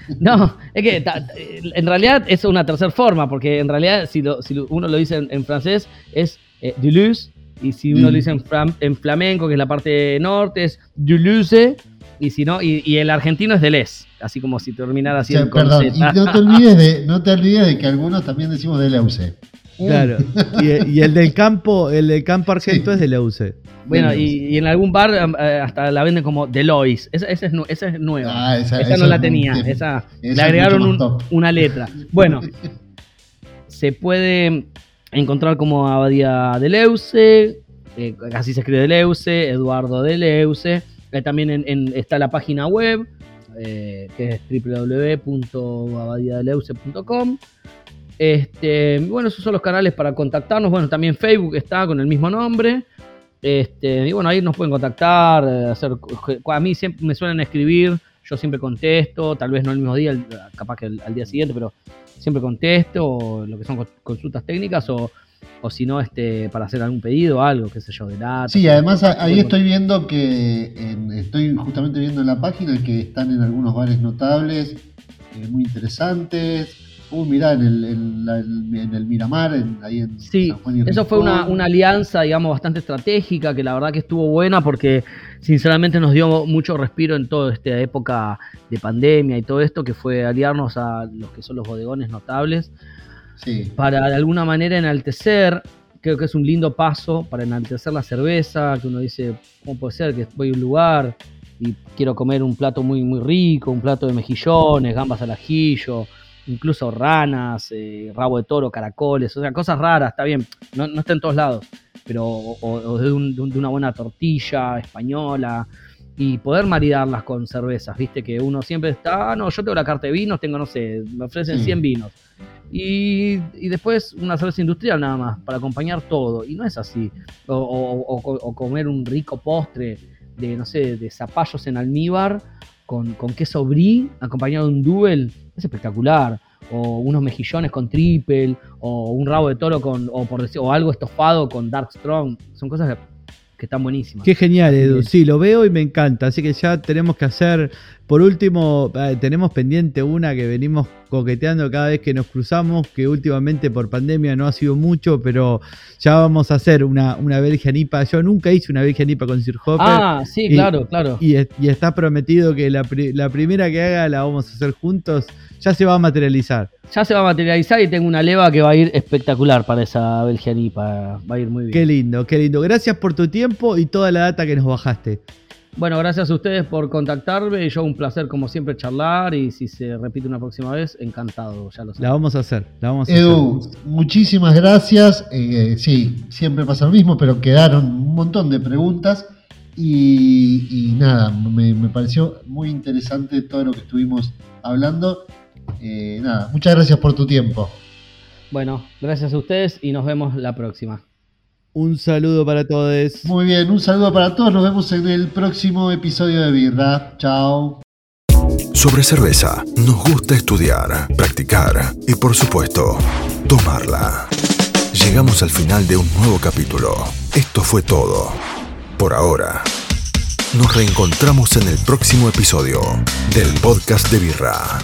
[SPEAKER 4] No, es que ta- en realidad es una tercera forma, porque en realidad si, lo- si uno lo dice en, en francés es eh, Duluth, y si uno
[SPEAKER 2] Mm.
[SPEAKER 4] lo dice en, flam- en flamenco, que es la parte norte, es Duluce, y si no, y, y el argentino es Deleuze, así como si terminara
[SPEAKER 2] O
[SPEAKER 4] así
[SPEAKER 2] sea,
[SPEAKER 4] con
[SPEAKER 2] perdón, y no te olvides de, no te olvides de que algunos también decimos de Leuce.
[SPEAKER 3] Claro. Y, y el del campo, el del campo argento
[SPEAKER 2] Sí.
[SPEAKER 3] es de la UC.
[SPEAKER 4] Bueno,
[SPEAKER 2] Deleuze.
[SPEAKER 4] y, y en algún bar eh, hasta la venden como Delois. Esa, esa es, nu- esa es nueva.
[SPEAKER 2] Ah, esa-
[SPEAKER 4] esa,
[SPEAKER 2] esa
[SPEAKER 4] no la tenía. Esa,
[SPEAKER 2] esa
[SPEAKER 4] le agregaron un- una letra. Bueno, se puede encontrar como Abadía de Leuce, eh, así se escribe Deleuze, Eduardo de Leuce. Eh, también en- en- está la página web, eh, que es www.abadiadeleuce.com. Este, bueno, esos son los canales para contactarnos. Bueno, también Facebook está con el mismo nombre. Este, y bueno, ahí nos pueden contactar, eh, hacer, a mí siempre me suelen escribir, yo siempre contesto, tal vez no el mismo día, capaz que al día siguiente, pero siempre contesto, o lo que son cons- consultas técnicas, o, o si no, este, para hacer algún pedido, algo, qué sé yo, de data.
[SPEAKER 2] Sí, además ahí estoy viendo que, en- estoy justamente viendo en la página que están en algunos bares notables, eh, muy interesantes. Uh, mirá, en el, en la- en el Miramar, en- ahí en
[SPEAKER 4] Sí,
[SPEAKER 2] San Juan y
[SPEAKER 4] eso fue una, una alianza, digamos, bastante estratégica, que la verdad que estuvo buena porque sinceramente nos dio mucho respiro en toda esta época de pandemia y todo esto, que fue aliarnos a los que son los bodegones notables
[SPEAKER 2] Sí.
[SPEAKER 4] para de alguna manera enaltecer, creo que es un lindo paso para enaltecer la cerveza, que uno dice, ¿cómo puede ser que voy a un lugar y quiero comer un plato muy, muy rico, un plato de mejillones, gambas al ajillo, incluso ranas, eh, rabo de toro, caracoles, o sea, cosas raras, está bien, no, no está en todos lados, pero o, o de, un- de un- de una buena tortilla española y poder maridarlas con cervezas, viste que uno siempre está, "Ah, no, yo tengo la carta de vinos, tengo, no sé, me ofrecen
[SPEAKER 2] Sí.
[SPEAKER 4] 100 vinos. Y, y después una cerveza industrial nada más, para acompañar todo. Y no es así. O, o- o- o comer un rico postre de, no sé, de zapallos en almíbar con, con queso brie acompañado de un duel. Es espectacular. O unos mejillones con triple, o un rabo de toro con, o por decir, o algo estofado con Dark Strong. Son cosas que, que están buenísimas.
[SPEAKER 3] Qué genial, Edu. Sí, lo veo y me encanta. Así que ya tenemos que hacer, por último, tenemos pendiente una que venimos coqueteando cada vez que nos cruzamos, que últimamente por pandemia no ha sido mucho, pero ya vamos a hacer una, una Belgian IPA. Yo nunca hice una Belgian IPA con Sir Hopper.
[SPEAKER 4] Ah, sí,
[SPEAKER 3] Y-
[SPEAKER 4] claro, claro.
[SPEAKER 3] Y, y está prometido que la, la primera que haga la vamos a hacer juntos. Ya se va a materializar.
[SPEAKER 4] Ya se va a materializar y tengo una leva que va a ir espectacular para esa Belgian IPA. Va a ir muy bien.
[SPEAKER 3] Qué lindo, qué lindo. Gracias por tu tiempo y toda la data que nos bajaste.
[SPEAKER 4] Bueno, gracias a ustedes por contactarme. Yo un placer, como siempre, charlar. Y si se repite una próxima vez, encantado, ya lo
[SPEAKER 3] La
[SPEAKER 4] saben.
[SPEAKER 3] vamos a hacer. La vamos a
[SPEAKER 2] Edu,
[SPEAKER 3] hacer.
[SPEAKER 2] muchísimas gracias. Eh, sí, siempre pasa lo mismo, pero quedaron un montón de preguntas. Y, y nada, me, me pareció muy interesante todo lo que estuvimos hablando. Eh, nada, muchas gracias por tu tiempo.
[SPEAKER 4] Bueno, gracias a ustedes y nos vemos la próxima.
[SPEAKER 3] Un saludo para todos.
[SPEAKER 2] Muy bien, un saludo para todos. Nos vemos en el próximo episodio de Birra. Chao.
[SPEAKER 1] Sobre cerveza, nos gusta estudiar, practicar y por supuesto, tomarla. Llegamos al final de un nuevo capítulo. Esto fue todo. Por ahora. Nos reencontramos en el próximo episodio del podcast de Birra.